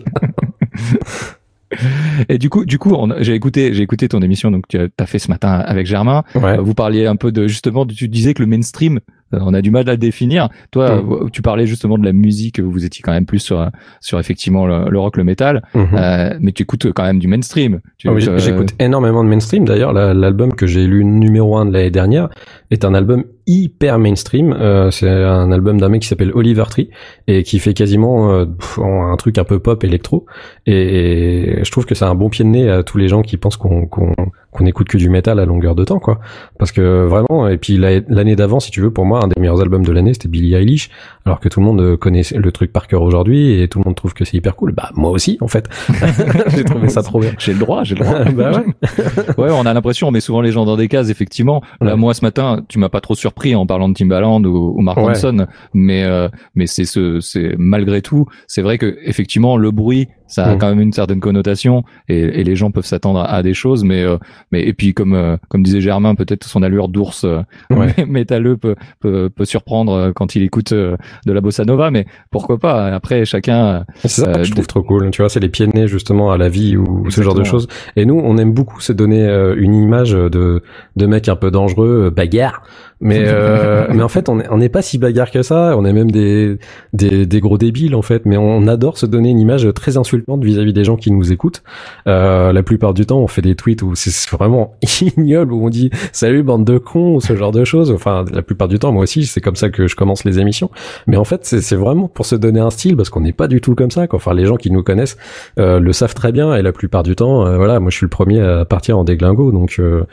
Et du coup, du coup, j'ai écouté, j'ai écouté ton émission donc tu as fait ce matin avec Germain. Ouais. Euh, Vous parliez un peu de justement, tu disais que le mainstream, euh, on a du mal à le définir. Toi, Mm. euh, tu parlais justement de la musique. Vous étiez quand même plus sur euh, sur effectivement le, le rock, le métal, Mhm. euh, mais tu écoutes quand même du mainstream. Ah oui, euh, J'écoute énormément de mainstream. D'ailleurs, la- l'album que j'ai lu numéro un de l'année dernière est un album hyper mainstream. Euh, c'est un album d'un mec qui s'appelle Oliver Tree et qui fait quasiment euh, un truc un peu pop électro. Et, et je trouve que c'est un bon pied de nez à tous les gens qui pensent qu'on qu'on qu'on écoute que du métal à longueur de temps, quoi. Parce que vraiment, et puis la- l'année d'avant, si tu veux, pour moi, un des meilleurs albums de l'année, c'était Billie Eilish, alors que tout le monde euh, connaît le truc par cœur aujourd'hui et tout le monde trouve que c'est hyper cool. Bah moi aussi, en fait. j'ai trouvé ça trop bien. J'ai le droit, j'ai le droit. bah ouais. ouais, on a l'impression, on met souvent les gens dans des cases, effectivement. Là, Ouais. moi, ce matin, tu m'as pas trop surpris en parlant de Timbaland ou, ou Mark Ouais. Ronson, mais euh, mais c'est ce, c'est malgré tout, c'est vrai que effectivement, le bruit, ça a Mm. quand même une certaine connotation et, et les gens peuvent s'attendre à, à des choses, mais euh, mais et puis comme euh, comme disait Germain, peut-être son allure d'ours euh, Ouais. métalleux peut, peut peut surprendre euh, quand il écoute euh, de la bossa nova, mais pourquoi pas Après, chacun. C'est ça Euh, que je trouve trop cool. Tu vois, c'est les pieds de nez justement à la vie ou ce genre de choses. Et nous, on aime beaucoup se donner une image de de mec un peu dangereux, bagarre. Mais euh, mais en fait, on est- on n'est pas si bagarre que ça. On est même des des des gros débiles en fait. Mais on adore se donner une image très insultante vis-à-vis des gens qui nous écoutent. Euh, la plupart du temps, on fait des tweets où c'est vraiment ignoble où on dit salut bande de cons ou ce genre de choses. Enfin, la plupart du temps, moi aussi, c'est comme ça que je commence les émissions. Mais en fait, c'est vraiment pour se donner un style parce qu'on n'est pas du tout comme ça. Quoi. Enfin, les gens qui nous connaissent euh, le savent très bien et la plupart du temps, euh, voilà, moi je suis le premier à partir en déglingo. Donc, euh,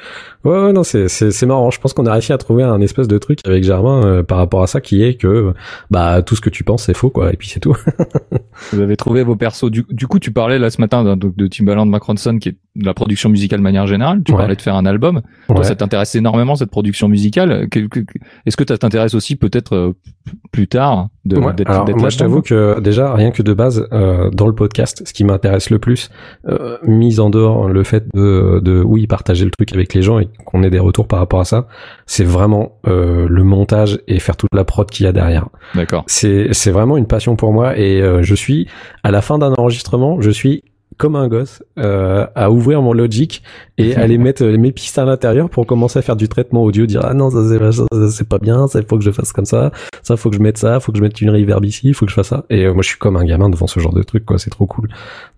ouais, ouais, non, c'est c'est c'est marrant. Je pense qu'on a réussi à trouver un espèce de truc avec Germain euh, par rapport à ça qui est que bah tout ce que tu penses c'est faux quoi. Et puis c'est tout. Vous avez trouvé vos persos. Du, du coup, tu parlais là ce matin donc, de Timbaland, Ronson, qui est de la production musicale de manière générale. Tu Ouais. parlais de faire un album. Toi, ça t'intéresse énormément cette production musicale. Est-ce que ça t'intéresse aussi peut-être euh, plus tard de Ouais, d'être alors moi je t'avoue que déjà rien que de base euh, dans le podcast, ce qui m'intéresse le plus, euh, mise en dehors le fait de, de oui partager le truc avec les gens et qu'on ait des retours par rapport à ça, c'est vraiment euh, le montage et faire toute la prod qu'il y a derrière. D'accord. C'est c'est vraiment une passion pour moi et euh, je suis à la fin d'un enregistrement, je suis comme un gosse euh, à ouvrir mon Logic et aller mettre euh, mes pistes à l'intérieur pour commencer à faire du traitement audio, dire ah non ça c'est pas- bien, ça il faut que je fasse comme ça, ça faut que je mette ça, faut que je mette une reverb ici, faut que je fasse ça. Et euh, moi je suis comme un gamin devant ce genre de truc quoi, c'est trop cool.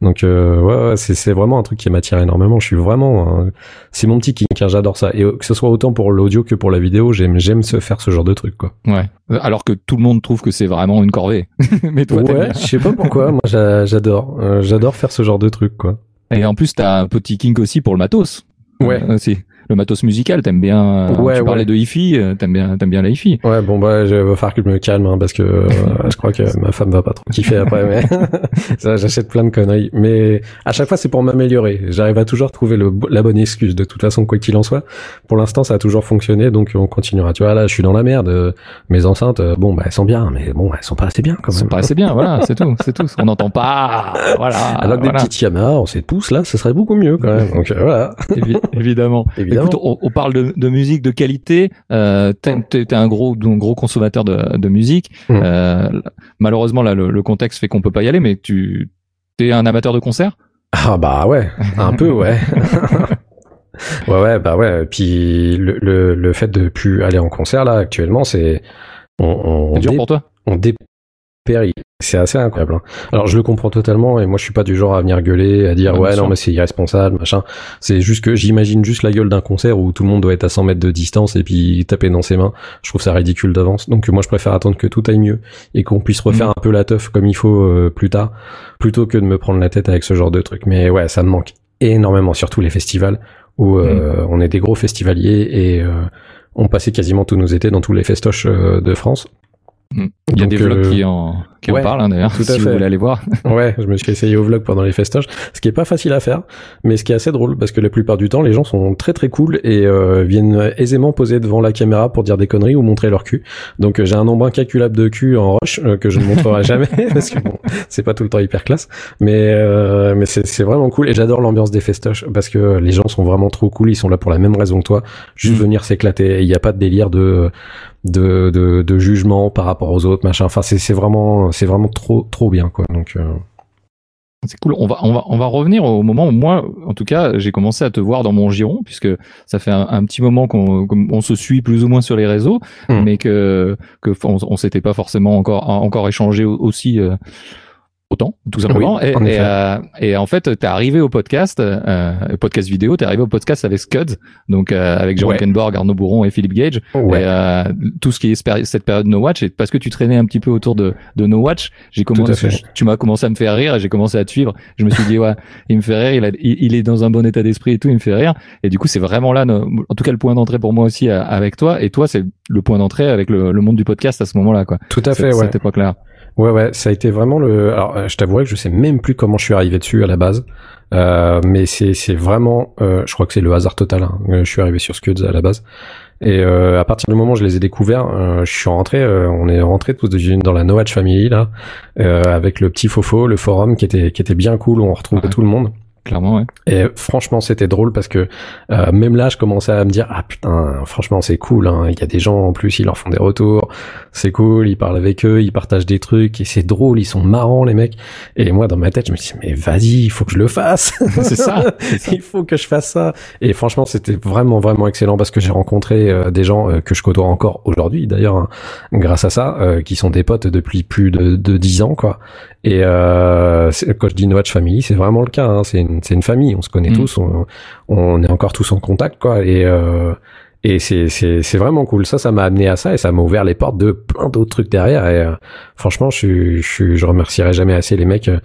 Donc euh, ouais, ouais c'est vraiment un truc qui m'attire énormément. Je suis vraiment c'est mon petit kink, hein, j'adore ça. Et euh, que ce soit autant pour l'audio que pour la vidéo, j'aime j'aime se faire ce genre de truc quoi. Ouais. Alors que tout le monde trouve que c'est vraiment une corvée. Mais toi, ouais, je sais pas pourquoi, moi j'a- j'adore, j'adore faire ce genre de quoi. Et en plus, t'as un petit kink aussi pour le matos. Ouais. Euh, aussi. Le matos musical, t'aimes bien. euh, Ouais, tu parlais de hi-fi, euh, t'aimes bien, t'aimes bien la hi-fi. Ouais, bon bah je va falloir que je me calme hein, parce que euh, je crois que ma femme va pas trop kiffer après. Mais ça, j'achète plein de conneries. Mais à chaque fois, c'est pour m'améliorer. J'arrive à toujours trouver le, la bonne excuse. De toute façon, quoi qu'il en soit, pour l'instant, ça a toujours fonctionné, donc on continuera. Tu vois, là, je suis dans la merde. Mes enceintes, bon, bah elles sont bien, mais bon, elles sont pas assez bien quand même. paraissait bien, voilà, c'est tout, c'est tout. On n'entend pas, voilà. Alors que des petites Yamaha 7 pouces, là, ce serait beaucoup mieux quand même. Donc voilà. Évi- évidemment. Évidemment. Écoute, on, on parle de, de musique de qualité. Euh, t'es, t'es- t'es un gros, un gros consommateur de, de musique. Mm. Euh, malheureusement, là, le, le contexte fait qu'on peut pas y aller, mais tu es un amateur de concert? Ah bah ouais, un peu ouais. ouais ouais bah ouais. Puis le, le le fait de plus aller en concert là actuellement c'est on, dur dé- pour toi? on C'est assez incroyable. hein. Alors je le comprends totalement et moi je suis pas du genre à venir gueuler, à dire Ouais, bien ouais non mais c'est irresponsable, machin. C'est juste que j'imagine juste la gueule d'un concert où tout le monde doit être à 100 mètres de distance et puis taper dans ses mains. Je trouve ça ridicule d'avance. Donc moi je préfère attendre que tout aille mieux et qu'on puisse refaire Mhm. un peu la teuf comme il faut euh, plus tard, plutôt que de me prendre la tête avec ce genre de truc. Mais ouais, ça me manque énormément, surtout les festivals où euh, on est des gros festivaliers et euh, on passait quasiment tous nos étés dans tous les festoches de France. Il y a Donc, des vlogs euh, qui en, qui ouais, en parlent hein, d'ailleurs, si vous voulez aller voir. Ouais, je me suis essayé au vlog pendant les festoches, ce qui est pas facile à faire, mais ce qui est assez drôle parce que la plupart du temps, les gens sont très très cool et euh, viennent aisément poser devant la caméra pour dire des conneries ou montrer leur cul. Donc euh, j'ai un nombre incalculable de cul en roche euh, que je ne montrerai jamais parce que bon, c'est pas tout le temps hyper classe, mais euh, mais c'est c'est vraiment cool et j'adore l'ambiance des festoches parce que les gens sont vraiment trop cool, ils sont là pour la même raison que toi, juste Mm. venir s'éclater. Il n'y a pas de délire de de, de de jugement par rapport aux autres, machin. Enfin c'est c'est vraiment c'est vraiment trop trop bien quoi. Donc euh, C'est cool. On va, on va, on va revenir au moment où moi, en tout cas, j'ai commencé à te voir dans mon giron, puisque ça fait un, un petit moment qu'on qu'on- on se suit plus ou moins sur les réseaux, Hmm. mais que, que on, on s'était pas forcément encore, encore échangé au- aussi euh, autant, tout simplement. Oui, et, en et, euh, et en fait, t'es arrivé au podcast, euh, podcast vidéo, t'es arrivé au podcast avec Scuds, donc euh, avec Jean Ouais. Kenborg, Arnaud Bourron et Philippe Gage. ouais. Et euh, tout ce qui est cette période No Watch, et parce que tu traînais un petit peu autour de, de No Watch, j'ai commencé, tu m'as commencé à me faire rire et j'ai commencé à te suivre. Je me suis dit ouais, il me fait rire, il, a, il, il est dans un bon état d'esprit et tout, il me fait rire. Et du coup, c'est vraiment là, en tout cas, le point d'entrée pour moi aussi euh, avec toi. Et toi, c'est le point d'entrée avec le, le monde du podcast à ce moment-là, quoi. Tout à fait, ouais. Cette époque-là. Ouais, ouais, ça a été vraiment le. Alors, euh, je t'avouerai que je sais même plus comment je suis arrivé dessus à la base, euh, mais c'est c'est vraiment, euh, je crois que c'est le hasard total. hein. Euh, Je suis arrivé sur Scuds à la base, et euh, à partir du moment où je les ai découverts, euh, je suis rentré. euh, on est rentré tous dans la No Watch Family là, euh, avec le petit fofo, le forum qui était qui était bien cool. où On retrouvait Ouais. tout le monde. Clairement, ouais. Et franchement, c'était drôle parce que euh, même là, je commençais à me dire ah putain, franchement, c'est cool. hein. Il y a des gens en plus, ils leur font des retours, c'est cool. Ils parlent avec eux, ils partagent des trucs et c'est drôle. Ils sont marrants les mecs. Et moi, dans ma tête, je me dis mais vas-y, il faut que je le fasse. C'est ça, il faut que je fasse ça. Et franchement, c'était vraiment vraiment excellent parce que j'ai rencontré euh, des gens euh, que je côtoie encore aujourd'hui, d'ailleurs, hein, grâce à ça, euh, qui sont des potes depuis plus de de dix ans quoi. Et euh, quand je dis No Watch Family, c'est vraiment le cas. hein. C'est une, c'est une famille. On se connaît Mm. tous. On, on est encore tous en contact, quoi. Et euh, et c'est c'est c'est vraiment cool. Ça, ça m'a amené à ça et ça m'a ouvert les portes de plein d'autres trucs derrière. Et euh, franchement, je je je remercierai jamais assez les mecs euh,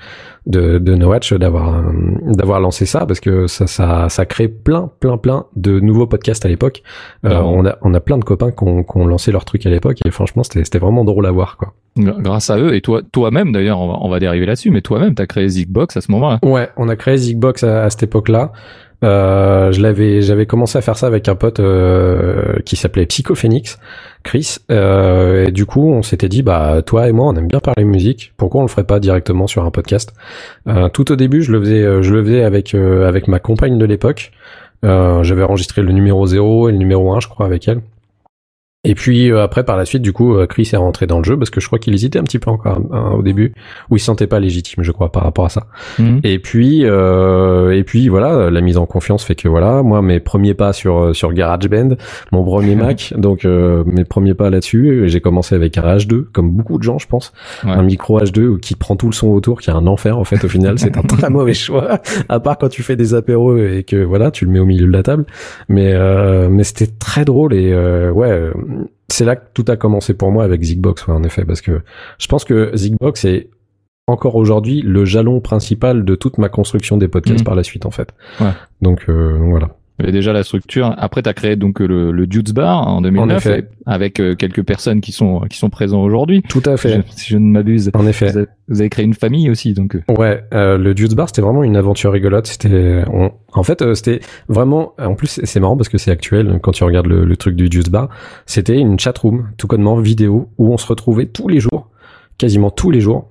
de de No Watch d'avoir euh, d'avoir lancé ça parce que ça ça ça crée plein plein plein de nouveaux podcasts à l'époque. Euh, on a on a plein de copains qui ont, qui ont lancé leur truc à l'époque et franchement, c'était c'était vraiment drôle à voir, quoi. Grâce à eux et toi, toi-même d'ailleurs, on va, on va dériver là-dessus, mais toi-même, t'as créé Zigbox à ce moment-là. Ouais, on a créé Zigbox à, à cette époque-là. Euh, je l'avais, j'avais commencé à faire ça avec un pote euh, qui s'appelait Psychophénix, Chris. Euh, et du coup, on s'était dit, bah toi et moi, on aime bien parler musique. Pourquoi on le ferait pas directement sur un podcast Tout au début, je le faisais, je le faisais avec avec ma compagne de l'époque. J'avais enregistré le numéro 0 et le numéro 1, je crois, avec elle. Et puis euh, après, par la suite, du coup, euh, Chris est rentré dans le jeu parce que je crois qu'il hésitait un petit peu encore hein, au début, où il se sentait pas légitime, je crois, par rapport à ça. Mhm. Et puis, euh, et puis voilà, la mise en confiance fait que voilà, moi mes premiers pas sur sur GarageBand, mon premier Mac, donc euh, mes premiers pas là-dessus, j'ai commencé avec un H2, comme beaucoup de gens, je pense, Ouais. un micro H2 qui prend tout le son autour, qui est un enfer en fait au final, c'est un très mauvais choix, à part quand tu fais des apéros et que voilà, tu le mets au milieu de la table, mais euh, mais c'était très drôle et euh, ouais. Euh, c'est là que tout a commencé pour moi avec Zigbox, ouais, en effet, parce que je pense que Zigbox est encore aujourd'hui le jalon principal de toute ma construction des podcasts Mhm. par la suite en fait. Ouais. Donc euh, voilà. Il y avait déjà la structure. Après, tu as créé donc le, le Dudes Bar en 2009 effet. et- avec euh, quelques personnes qui sont qui sont présents aujourd'hui. Tout à fait. Je- Si je ne m'abuse. En effet. Vous avez, vous avez créé une famille aussi, donc. euh, Ouais, euh, le Dudes Bar c'était vraiment une aventure rigolote. C'était, on- en fait, euh, c'était vraiment. En plus, c'est marrant parce que c'est actuel quand tu regardes le, le truc du Dudes Bar. C'était une chatroom, tout connement vidéo, où on se retrouvait tous les jours, quasiment tous les jours,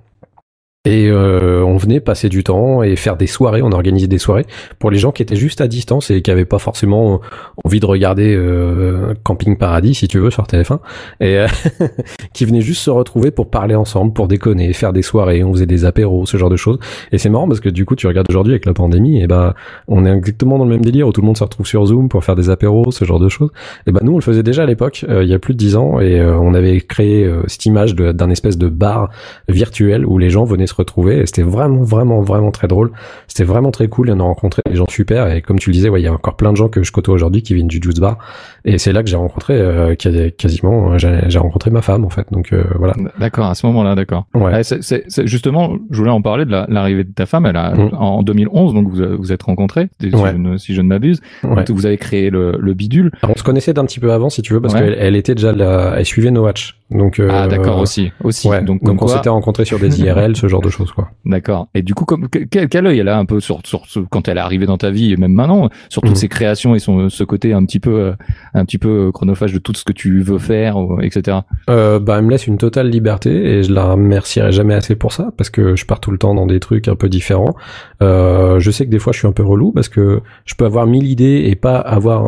Et euh, on venait passer du temps et faire des soirées, on organisait des soirées pour les gens qui étaient juste à distance et qui avaient pas forcément envie de regarder euh, Camping Paradis, si tu veux, sur TF1, et euh, qui venaient juste se retrouver pour parler ensemble, pour déconner, faire des soirées, on faisait des apéros, ce genre de choses. Et c'est marrant parce que du coup, tu regardes aujourd'hui avec la pandémie, et ben on est exactement dans le même délire où tout le monde se retrouve sur Zoom pour faire des apéros, ce genre de choses. Et ben nous, on le faisait déjà à l'époque, il y a plus de dix ans, et on avait créé cette image d'un espèce de bar virtuel où les gens venaient retrouver. Et c'était vraiment vraiment vraiment très drôle. C'était vraiment très cool on a rencontré des gens super. Et comme tu le disais ouais il y a encore plein de gens que je côtoie aujourd'hui qui viennent du juice bar. Et c'est là que j'ai rencontré euh, quasiment j'ai rencontré ma femme en fait. Donc euh, voilà. D'accord à ce moment là d'accord. Ouais. c'est justement je voulais en parler de l'arrivée de ta femme. Elle a mm. en 2011 donc vous vous êtes rencontrés si, je ne, m'abuse. Vous avez créé le, le bidule. On se connaissait d'un petit peu avant si tu veux parce qu'elle elle était déjà là, elle suivait No Watch donc euh, ah d'accord aussi aussi. donc, donc on s'était rencontrés sur des IRL ce genre de choses quoi. D'accord. Et du coup, comme quel, quel œil elle a un peu sur, sur, quand elle est arrivée dans ta vie et même maintenant sur toutes ses mhm. créations et son ce côté un petit peu euh, un petit peu chronophage de tout ce que tu veux faire, etc. Euh, bah, elle me laisse une totale liberté et je la remercierai jamais assez pour ça parce que je pars tout le temps dans des trucs un peu différents. Euh, je sais que des fois je suis un peu relou parce que je peux avoir mille idées et pas avoir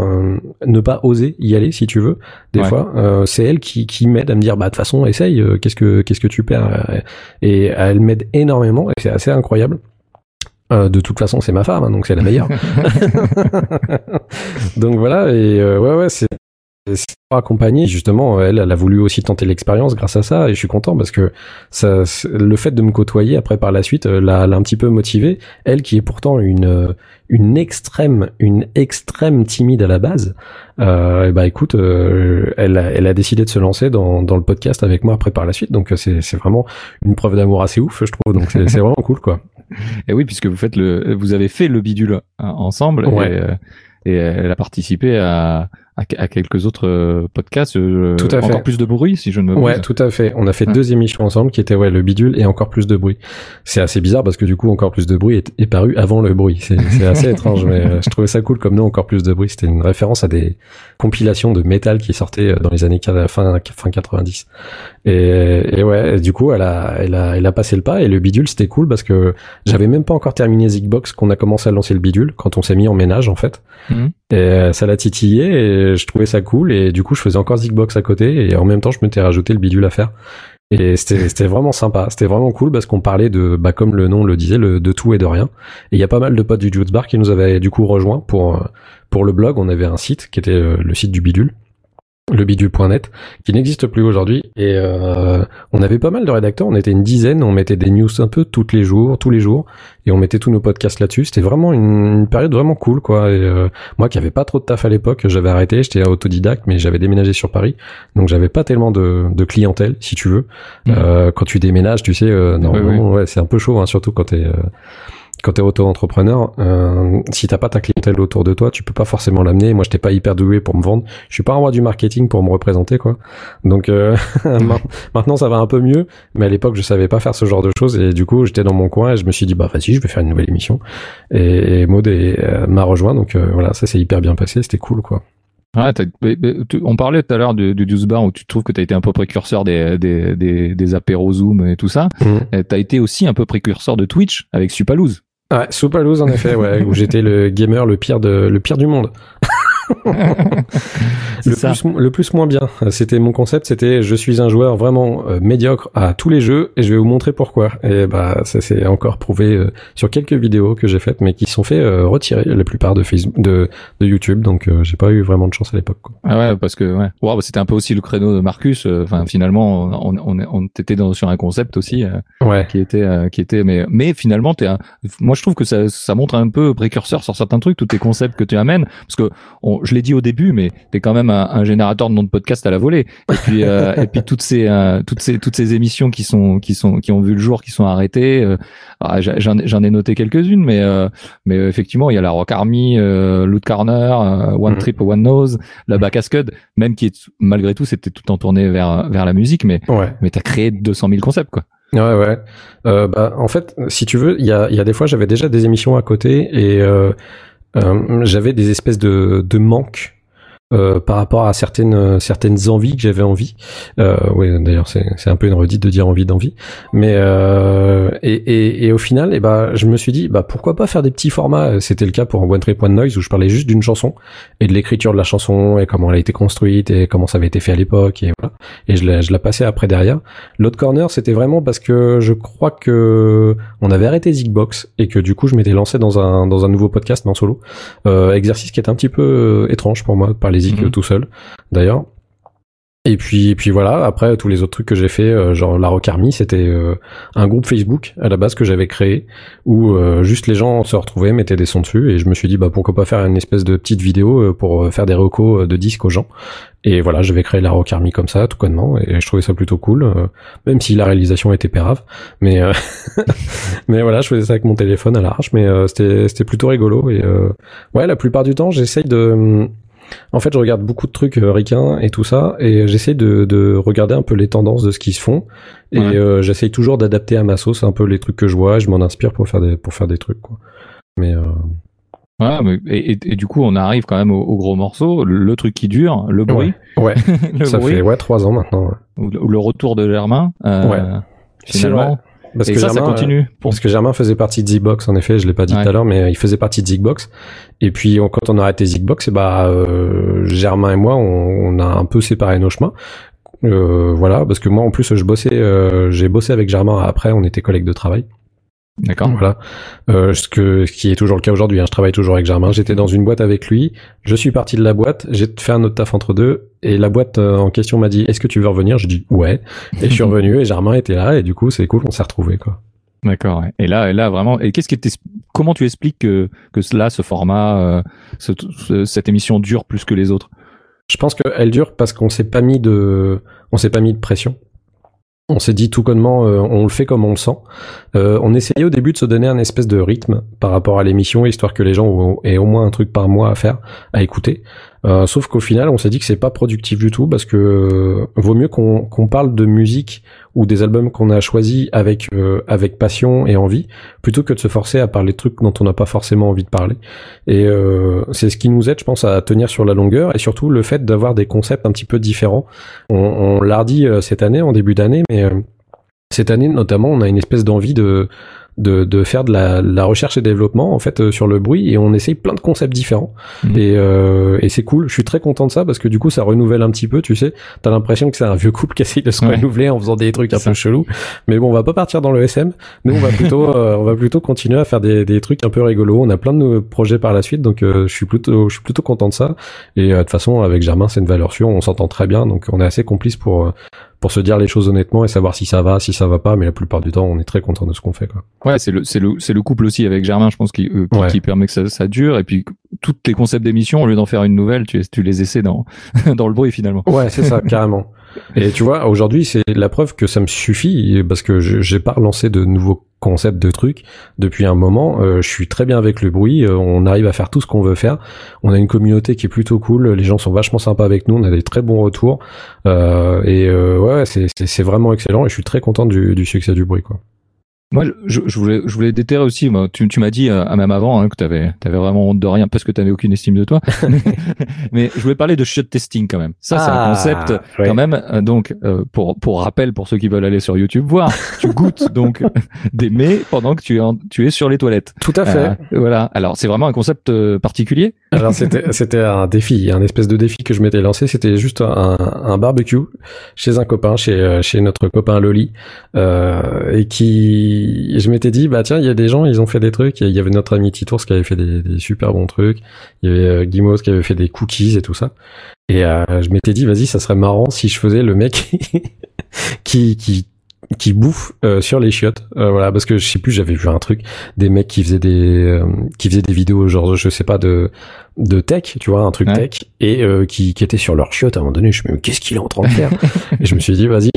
ne pas oser y aller si tu veux. Des fois, euh, c'est elle qui, qui m'aide à me dire bah de toute façon essaye. Euh, qu'est-ce que qu'est-ce que tu perds? Et elle m'aide énormément et c'est assez incroyable. Euh, de toute façon, c'est ma femme, hein, donc c'est la meilleure. donc voilà, et euh, ouais, ouais, c'est accompagné justement elle, elle a voulu aussi tenter l'expérience grâce à ça et je suis content parce que ça le fait de me côtoyer après par la suite euh, l'a, un petit peu motivé elle qui est pourtant une une extrême une extrême timide à la base euh, bah écoute euh, elle a, elle a décidé de se lancer dans, dans le podcast avec moi après par la suite. Donc c'est c'est vraiment une preuve d'amour assez ouf je trouve. Donc c'est, c'est vraiment cool quoi. Et oui puisque vous faites le vous avez fait le bidule hein, ensemble et, euh, et elle a participé à à, quelques autres euh, podcasts. Euh, tout à encore plus de bruit, si je ne me Ouais, tout à fait. On a fait deux émissions ensemble qui étaient ouais le bidule et encore plus de bruit. C'est assez bizarre parce que du coup encore plus de bruit est, paru avant le bruit. C'est assez étrange, mais euh, je trouvais ça cool comme nous encore plus de bruit. C'était une référence à des compilations de métal qui sortaient dans les années fin fin 90. Et, et ouais, du coup elle a elle a elle a passé le pas et le bidule c'était cool parce que j'avais même pas encore terminé Zigbox qu'on a commencé à lancer le bidule quand on s'est mis en ménage en fait. Mmh. Et ça l'a titillé et je trouvais ça cool et du coup je faisais encore Zigbox à côté et en même temps je m'étais rajouté le bidule à faire. Et c'était vraiment sympa, c'était vraiment cool parce qu'on parlait de, bah comme le nom le disait, le, de tout et de rien. Et il y a pas mal de potes du Juice Bar qui nous avaient du coup rejoint pour pour le blog. On avait un site qui était euh, le site du bidule le bidule.net qui n'existe plus aujourd'hui. Et euh, on avait pas mal de rédacteurs. On était une dizaine. On mettait des news un peu tous les jours tous les jours. Et on mettait tous nos podcasts là-dessus. C'était vraiment une, période vraiment cool quoi. Et euh, moi qui avais pas trop de taf à l'époque j'avais arrêté. J'étais autodidacte mais j'avais déménagé sur Paris. Donc j'avais pas tellement de, de, clientèle si tu veux. Mmh. euh, quand tu déménages tu sais normalement ouais, c'est un peu chaud hein, surtout quand t'es quand t'es auto-entrepreneur, euh, si t'as pas ta clientèle autour de toi, tu peux pas forcément l'amener. Moi, j'étais pas hyper doué pour me vendre. Je suis pas un roi du marketing pour me représenter, quoi. Donc euh, maintenant, ça va un peu mieux. Mais à l'époque, je savais pas faire ce genre de choses et du coup, j'étais dans mon coin et je me suis dit bah vas-y, je vais faire une nouvelle émission. Et, et Maud euh, m'a rejoint, donc euh, voilà, ça s'est hyper bien passé. C'était cool, quoi. Ouais, on parlait tout à l'heure du, du Juice Bar où tu trouves que tu as été un peu précurseur des, des, des, des apéros Zoom et tout ça. Mmh. Tu as été aussi un peu précurseur de Twitch avec Supaloose. Ouais, Soupalouse en effet, ouais, où j'étais le gamer le pire de le pire du monde. le, plus, le plus moins bien. C'était mon concept, c'était je suis un joueur vraiment euh, médiocre à tous les jeux et je vais vous montrer pourquoi. Et bah ça s'est encore prouvé euh, sur quelques vidéos que j'ai faites, mais qui sont fait euh, retirer la plupart de Facebook, de, de YouTube. Donc j'ai pas eu vraiment de chance à l'époque. Ah ouais, parce que ouais, wow, c'était un peu aussi le créneau de Marcus. Enfin finalement, on, on, on était dans, sur un concept aussi ouais. qui était qui était, mais mais finalement t'es un... moi je trouve que ça ça montre un peu précurseur sur certains trucs, tous tes concepts que tu amènes, parce que on, je l'ai dit au début, mais t'es quand même un, générateur de noms de podcast à la volée. Et puis, euh, et puis toutes ces, euh, toutes ces, toutes ces émissions qui sont, qui sont, qui ont vu le jour, qui sont arrêtées. Euh, ah, j'en ai noté quelques-unes, mais, mais effectivement, il y a la Rock Army, Loot Corner, One mm. Trip, One Nose, la Back Scud, même qui est malgré tout, c'était tout en tourné vers, vers la musique, mais, ouais. mais t'as créé 200 000 concepts, quoi. Ouais, ouais. Euh, bah, en fait, si tu veux, il y a, y a des fois, j'avais déjà des émissions à côté et euh, euh, j'avais des espèces de, de manques euh, par rapport à certaines certaines envies que j'avais envie. Euh, oui, d'ailleurs c'est c'est un peu une redite de dire envie d'envie, mais euh, et, et, et au final, et eh ben je me suis dit bah pourquoi pas faire des petits formats. C'était le cas pour One Trip One Noise où je parlais juste d'une chanson et de l'écriture de la chanson et comment elle a été construite et comment ça avait été fait à l'époque et voilà. Et je la je la passais après derrière. L'autre corner c'était vraiment parce que je crois que on avait arrêté Zigbox et que du coup je m'étais lancé dans un dans un nouveau podcast mais en solo. Euh, exercice qui est un petit peu étrange pour moi de parler les mhm. tout seul, d'ailleurs. Et puis, et puis voilà. Après, tous les autres trucs que j'ai fait, euh, genre la Rock Army, c'était euh, un groupe Facebook à la base que j'avais créé où euh, juste les gens se retrouvaient, mettaient des sons dessus, et je me suis dit bah pourquoi pas faire une espèce de petite vidéo pour faire des recos de disques aux gens. Et voilà, j'avais créé la Rock Army comme ça, tout connement, et je trouvais ça plutôt cool, même si la réalisation était pérave. Mais mais voilà, je faisais ça avec mon téléphone à l'arrache, mais c'était c'était plutôt rigolo. Et ouais, la plupart du temps, j'essaye de en fait, je regarde beaucoup de trucs euh, ricains et tout ça, et j'essaie de, de, regarder un peu les tendances de ce qui se font, et euh, j'essaye toujours d'adapter à ma sauce un peu les trucs que je vois, je m'en inspire pour faire des pour faire des trucs quoi. Mais euh... Ouais, mais, et, et, du coup, on arrive quand même au, gros morceau, le, truc qui dure, le bruit. Ouais, ça fait ouais trois ans maintenant. Ou, le retour de Germain. Euh, ouais. Finalement. Parce que ça, Germain, ça continue. Euh, parce que Germain faisait partie de Zigbox, en effet, je l'ai pas dit tout à l'heure, mais il faisait partie de Zigbox. Et puis quand on a arrêté Zigbox, et bah euh, Germain et moi, on, on, a un peu séparé nos chemins. Euh, voilà, parce que moi en plus je bossais, euh, j'ai bossé avec Germain après, on était collègues de travail. D'accord. Voilà. Euh, ce, que, ce qui est toujours le cas aujourd'hui. Hein. Je travaille toujours avec Germain. J'étais dans une boîte avec lui. Je suis parti de la boîte. J'ai fait un autre taf entre deux. Et la boîte euh, en question m'a dit Est-ce que tu veux revenir? Je dis ouais. Et je suis revenu. Et Germain était là. Et du coup, c'est cool. On s'est retrouvés quoi. D'accord. Et là, et là vraiment. Et qu'est-ce qui Comment tu expliques que que cela, ce format, euh, cette émission dure plus que les autres? Je pense qu'elle dure parce qu'on s'est pas mis de, on s'est pas mis de pression. On s'est dit tout connement, euh, on le fait comme on le sent. Euh, on essayait au début de se donner un espèce de rythme par rapport à l'émission, histoire que les gens aient au moins un truc par mois à faire, à écouter. Euh, sauf qu'au final, on s'est dit que c'est pas productif du tout parce que euh, vaut mieux qu'on parle de musique ou des albums qu'on a choisis avec euh, avec passion et envie plutôt que de se forcer à parler de trucs dont on n'a pas forcément envie de parler. Et c'est ce qui nous aide, je pense, à tenir sur la longueur et surtout le fait d'avoir des concepts un petit peu différents. On, on l'a dit cette année, en début d'année, mais cette année notamment, on a une espèce d'envie de de, de faire de la, la, recherche et développement en fait euh, sur le bruit et on essaye plein de concepts différents. Mmh. et, euh, et c'est cool. Je suis très content de ça parce que du coup ça renouvelle un petit peu tu sais. T'as l'impression que c'est un vieux couple qui essaye de se renouveler en faisant des trucs un peu chelous. Mais bon on va pas partir dans le SM nous on va plutôt euh, on va plutôt continuer à faire des, des trucs un peu rigolos. On a plein de projets par la suite donc euh, je suis plutôt je suis plutôt content de ça. Et de toute façon avec Germain c'est une valeur sûre. On s'entend très bien donc on est assez complice pour pour se dire les choses honnêtement et savoir si ça va, si ça va pas. Mais la plupart du temps, on est très content de ce qu'on fait. Quoi. Ouais, c'est le c'est le c'est le couple aussi avec Germain, je pense, qui euh, qui, permet que ça, ça dure. Et puis tous tes concepts d'émission, au lieu d'en faire une nouvelle, tu tu les essaies dans dans le bruit finalement. Ouais, c'est ça, carrément. Et tu vois, aujourd'hui, c'est la preuve que ça me suffit parce que j'ai pas relancé de nouveaux concepts de trucs depuis un moment. Euh, je suis très bien avec le bruit. Euh, on arrive à faire tout ce qu'on veut faire. On a une communauté qui est plutôt cool. Les gens sont vachement sympas avec nous. On a des très bons retours. Euh, et ouais, c'est vraiment excellent. Et je suis très content du, du succès du bruit, quoi. Moi, je, je, voulais, je voulais déterrer aussi. Moi, tu, tu m'as dit, euh, même avant, hein, que tu avais, avais, vraiment honte de rien parce que tu n'avais aucune estime de toi. mais je voulais parler de shot testing quand même. Ça, c'est un ah, concept quand même. Euh, donc, euh, pour, pour rappel, pour ceux qui veulent aller sur YouTube voir, tu goûtes donc des mets pendant que tu es, tu es sur les toilettes. Tout à fait. voilà. Alors, c'est vraiment un concept particulier. Alors, c'était, c'était un défi, un espèce de défi que je m'étais lancé. C'était juste un, un barbecue chez un copain, chez, chez notre copain Loli, et qui je m'étais dit bah tiens il y a des gens ils ont fait des trucs. Il y avait notre ami Titours qui avait fait des, des super bons trucs. Il y avait euh, Guimos qui avait fait des cookies et tout ça. Et euh, je m'étais dit vas-y ça serait marrant si je faisais le mec qui qui qui bouffe euh, sur les chiottes. Voilà parce que je sais plus j'avais vu un truc. Des mecs qui faisaient des qui faisaient des vidéos genre je sais pas de de tech tu vois un truc tech. Et qui qui était sur leurs chiottes à un moment donné. Je me suis dit qu'est-ce qu'il est en train de faire? Et je me suis dit vas-y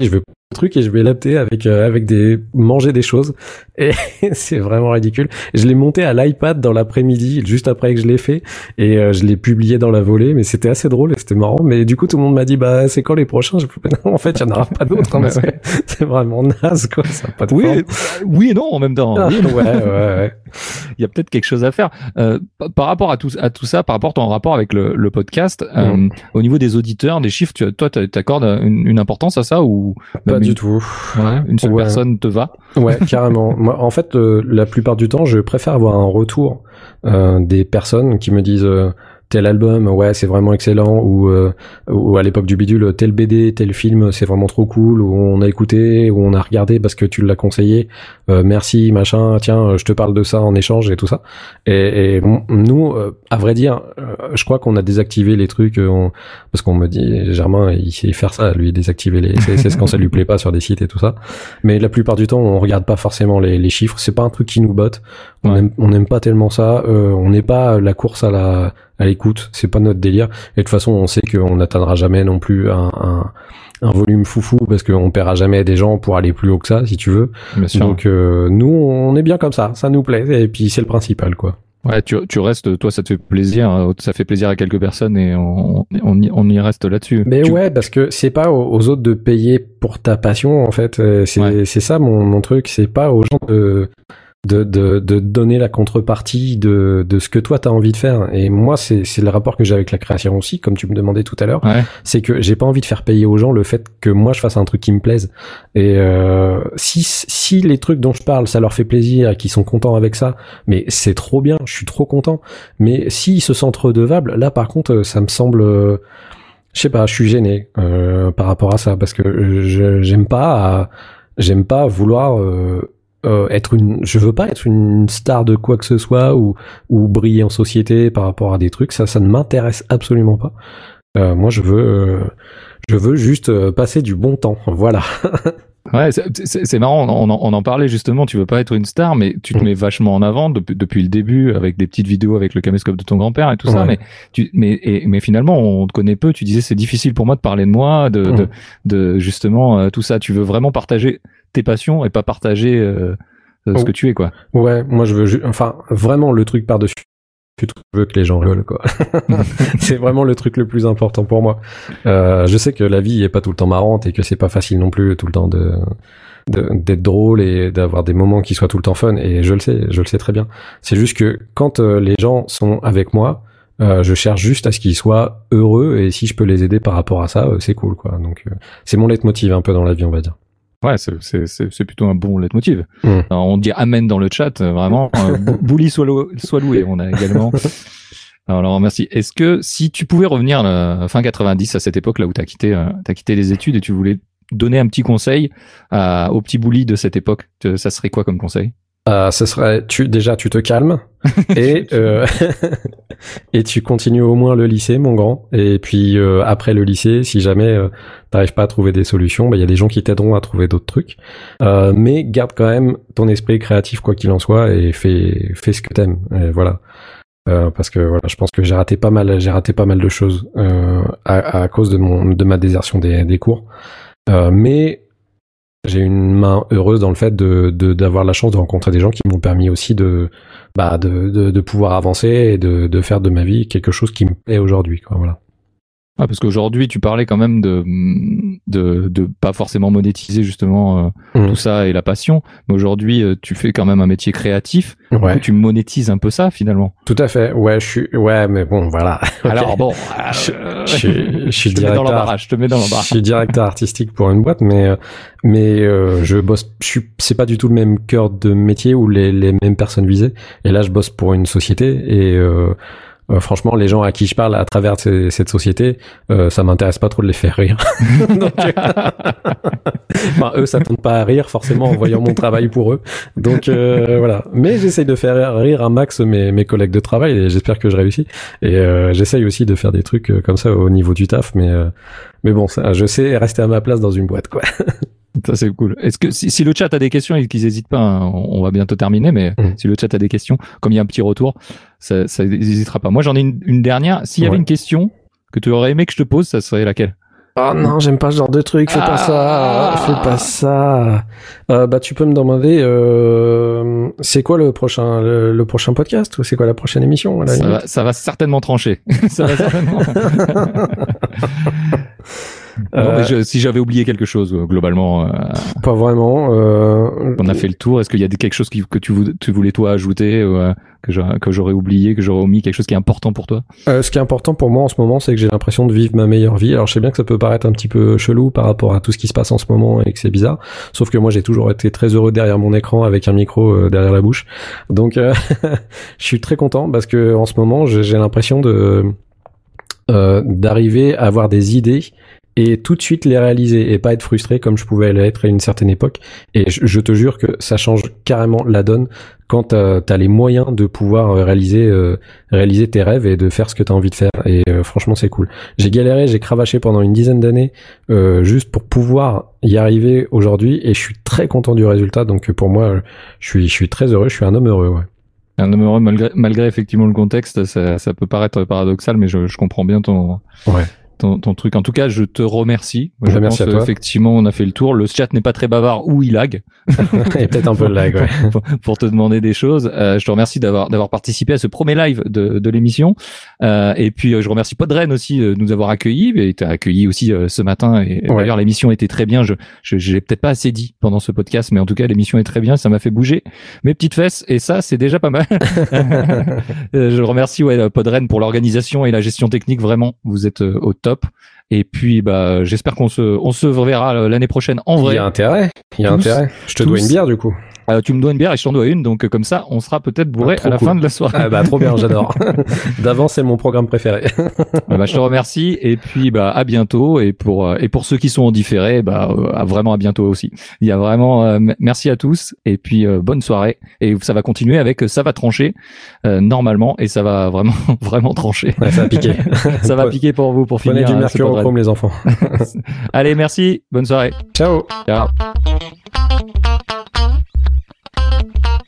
je veux truc et je vais l'adapter avec euh, avec des manger des choses. Et c'est vraiment ridicule. Je l'ai monté à l'iPad dans l'après-midi juste après que je l'ai fait. Et euh, je l'ai publié dans la volée mais c'était assez drôle et c'était marrant. Mais du coup tout le monde m'a dit bah c'est quand les prochains? Je non, en fait il y en aura pas d'autres hein, c'est vraiment naze quoi. Ça pas de oui forme. oui et non en même temps. Ah, Oui ouais ouais ouais. Il y a peut-être quelque chose à faire. Euh, pa- par rapport à tout à tout ça par rapport à ton rapport avec le, le podcast euh, Mm. au niveau des auditeurs des chiffres tu, toi t'a- t'accordes une, une importance à ça ou pas du une, tout ouais, une seule Ouais. personne te va Ouais, carrément. Moi, en fait, euh, la plupart du temps, je préfère avoir un retour euh, des personnes qui me disent euh, tel album, ouais, c'est vraiment excellent, ou euh, ou à l'époque du bidule, tel BD, tel film, c'est vraiment trop cool, ou on a écouté, ou on a regardé parce que tu l'as conseillé, euh, merci, machin, tiens, je te parle de ça en échange et tout ça. Et, et bon, nous, euh, à vrai dire, je crois qu'on a désactivé les trucs, euh, on- parce qu'on me dit, Germain, il sait faire ça, lui, désactiver les CSS quand ça lui plaît pas sur des sites et tout ça. Mais la plupart du temps, on regarde pas forcément les, les chiffres. C'est pas un truc qui nous botte. On Ouais. aime, on n'aime pas tellement ça. Euh, on n'est pas la course à la à l'écoute. C'est pas notre délire. Et de toute façon, on sait qu'on n'atteindra jamais non plus un, un, un volume foufou parce qu'on paiera jamais des gens pour aller plus haut que ça, si tu veux. bien sûr Donc euh, nous, on est bien comme ça. Ça nous plaît. Et puis c'est le principal, quoi. ouais tu, tu restes toi ça te fait plaisir euh, ça fait plaisir à quelques personnes et on, on, y, on y reste là-dessus Mais Tu- ouais, parce que c'est pas aux, autres de payer pour ta passion, en fait. Euh, C'est Ouais. c'est ça mon, mon truc. C'est pas aux gens de, de, de, de donner la contrepartie de, de ce que toi t'as envie de faire. Et moi, c'est le rapport que j'ai avec la création aussi, comme tu me demandais tout à l'heure. ouais C'est que j'ai pas envie de faire payer aux gens le fait que moi je fasse un truc qui me plaise. Et euh, si, si les trucs dont je parle, ça leur fait plaisir et qu'ils sont contents avec ça, mais c'est trop bien, je suis trop content. Mais s'ils se sentent redevables, là par contre, ça me semble... euh, je sais pas, je suis gêné euh, par rapport à ça parce que je j'aime pas j'aime pas vouloir euh, euh, être une je veux pas être une star de quoi que ce soit ou ou briller en société par rapport à des trucs ça ça ne m'intéresse absolument pas. Euh, moi je veux euh, je veux juste euh, passer du bon temps. Voilà Ouais, c'est- marrant, on en, on en parlait justement, tu veux pas être une star, mais tu te Mm. mets vachement en avant depuis, depuis le début avec des petites vidéos avec le caméscope de ton grand-père et tout ça, mais, tu, mais, et, mais finalement on te connaît peu, tu disais c'est difficile pour moi de parler de moi, de, Mm. de, de justement euh, tout ça, tu veux vraiment partager tes passions et pas partager euh, euh, ce Oh. que tu es quoi. ouais moi je veux enfin vraiment le truc par je veux que les gens rigolent quoi. C'est vraiment le truc le plus important pour moi. Euh, je sais que la vie est pas tout le temps marrante et que c'est pas facile non plus tout le temps de de- d'être drôle et d'avoir des moments qui soient tout le temps fun et je le sais je le sais très bien. C'est juste que quand euh, les gens sont avec moi euh, je cherche juste à ce qu'ils soient heureux et si je peux les aider par rapport à ça c'est cool quoi. Donc euh, c'est mon leitmotiv un peu dans la vie on va dire Ouais, c'est- c'est c'est- c'est plutôt un bon leitmotiv. Mm. Alors, on dit amen dans le chat, euh, vraiment. Euh, Bou- Bouli soit, lou- soit loué, on a également. Alors merci. Est-ce que si tu pouvais revenir à la fin 90 à cette époque là où t'as quitté, euh, t'as quitté les études et tu voulais donner un petit conseil à, au petit Bouli de cette époque, ça serait quoi comme conseil? Euh, ce serait tu déjà tu te calmes et euh, et tu continues au moins le lycée mon grand. Et puis euh, après le lycée si jamais euh, t'arrives pas à trouver des solutions bah il y a des gens qui t'aideront à trouver d'autres trucs. Euh, mais garde quand même ton esprit créatif quoi qu'il en soit et fais fais ce que t'aimes. Et voilà. Euh, parce que voilà je pense que j'ai raté pas mal j'ai raté pas mal de choses euh, à, à cause de mon de ma désertion des, des cours. Euh, mais j'ai une main heureuse dans le fait de d'avoir la chance de rencontrer des gens qui m'ont permis aussi de bah de, pouvoir avancer et de de faire de ma vie quelque chose qui me plaît aujourd'hui quoi voilà ah, Parce qu'aujourd'hui tu parlais quand même de, de, de pas forcément monétiser justement euh, Mm. tout ça et la passion, mais aujourd'hui euh, tu fais quand même un métier créatif, du ouais coup, tu monétises un peu ça finalement. tout à fait ouais je suis ouais mais bon voilà. Alors bon, Je- euh, je suis- je suis mets dans directeur. l'embarras, je te mets dans je l'embarras. suis directeur artistique pour une boîte mais euh, mais euh, je bosse je suis c'est pas du tout le même cœur de métier ou les les mêmes personnes visées et là je bosse pour une société et euh, franchement, les gens à qui je parle à travers cette société, euh, ça m'intéresse pas trop de les faire rire. Donc, euh, enfin, eux, ça tombe pas à rire forcément en voyant mon travail pour eux. Donc euh, voilà. Mais j'essaye de faire rire un max mes, mes collègues de travail et j'espère que je réussis. Et euh, j'essaye aussi de faire des trucs euh, comme ça au niveau du taf, mais mais bon, ça, je sais rester à ma place dans une boîte, quoi. Ça c'est cool. Est-ce que si, si le chat a des questions et qu'ils hésitent pas, hein, on, on va bientôt terminer, mais Mm. si le chat a des questions, comme il y a un petit retour, ça, ça n'hésitera pas. Moi j'en ai une, une dernière. S'il y avait une question que tu aurais aimé que je te pose, ça serait laquelle? Oh non, j'aime pas ce genre de truc, fais pas ça, Ah. fais pas ça. Euh, bah tu peux me demander, euh, c'est quoi le prochain, le, le prochain podcast ou c'est quoi la prochaine émission à la Ça va, ça va certainement trancher. ça va certainement. Non, Euh, mais je- si j'avais oublié quelque chose, euh, globalement, euh, Pas vraiment. Euh, on a fait le tour. Est-ce qu'il y a quelque chose que tu, vou- tu voulais toi ajouter, ou, euh, que j'aurais oublié, que j'aurais omis, quelque chose qui est important pour toi? Euh, ce qui est important pour moi en ce moment, c'est que j'ai l'impression de vivre ma meilleure vie. Alors je sais bien que ça peut paraître un petit peu chelou par rapport à tout ce qui se passe en ce moment et que c'est bizarre. Sauf que moi j'ai toujours été très heureux derrière mon écran avec un micro euh, derrière la bouche. Donc euh, je suis très content parce que en ce moment j'ai j'ai l'impression de euh, d'arriver à avoir des idées et tout de suite les réaliser et pas être frustré comme je pouvais l'être à une certaine époque. Et je, je te jure que ça change carrément la donne quand t'as as les moyens de pouvoir euh, réaliser euh, réaliser tes rêves et de faire ce que t'as envie de faire. Et euh, franchement, c'est cool. J'ai galéré, j'ai cravaché pendant une dizaine d'années euh, juste pour pouvoir y arriver aujourd'hui et je suis très content du résultat. Donc euh, pour moi, euh, je suis je suis très heureux. Je suis un homme heureux. Ouais. Un homme heureux malgré, malgré effectivement le contexte, ça, ça peut paraître paradoxal, mais je, je comprends bien ton, Ouais. Ton, ton truc. En tout cas, je te remercie. Je Bah, merci pense, à toi. Effectivement, on a fait le tour. Le chat n'est pas très bavard ou il lag et peut-être un peu de lag. Ouais. pour, pour te demander des choses. Euh, je te remercie d'avoir d'avoir participé à ce premier live de, de l'émission. Euh, et puis, euh, je remercie Podren aussi euh, de nous avoir accueillis. Et t'as accueilli aussi euh, ce matin. Et Ouais. d'ailleurs, l'émission était très bien. Je je, je l'ai peut-être pas assez dit pendant ce podcast, mais en tout cas, l'émission est très bien. Ça m'a fait bouger mes petites fesses. Et ça, c'est déjà pas mal. Je remercie ouais, Podren pour l'organisation et la gestion technique. Vraiment, vous êtes au top. Et puis, bah, j'espère qu'on se, on se reverra euh, l'année prochaine en Il vrai. y a intérêt. Il y a Tous- intérêt. Je te tous- dois une bière du coup. Euh, tu me dois une bière et je t'en dois une. Donc, euh, comme ça, on sera peut-être bourré Ah, à la cool. fin de la soirée. Ah bah trop bien, j'adore. D'avance, c'est mon programme préféré. Euh, bah, je te remercie. Et puis, bah, à bientôt. Et pour, euh, et pour ceux qui sont en différé, bah, euh, vraiment à bientôt aussi. Il y a vraiment, euh, merci à tous. Et puis, euh, bonne soirée. Et ça va continuer avec ça va trancher, euh, normalement. Et ça va vraiment, vraiment trancher. Ouais, ça a piqué. Ça va piquer pour vous pour Prenez finir. du euh, ce podcast. mercurochrome les enfants. Allez, merci. Bonne soirée. Ciao. Ciao.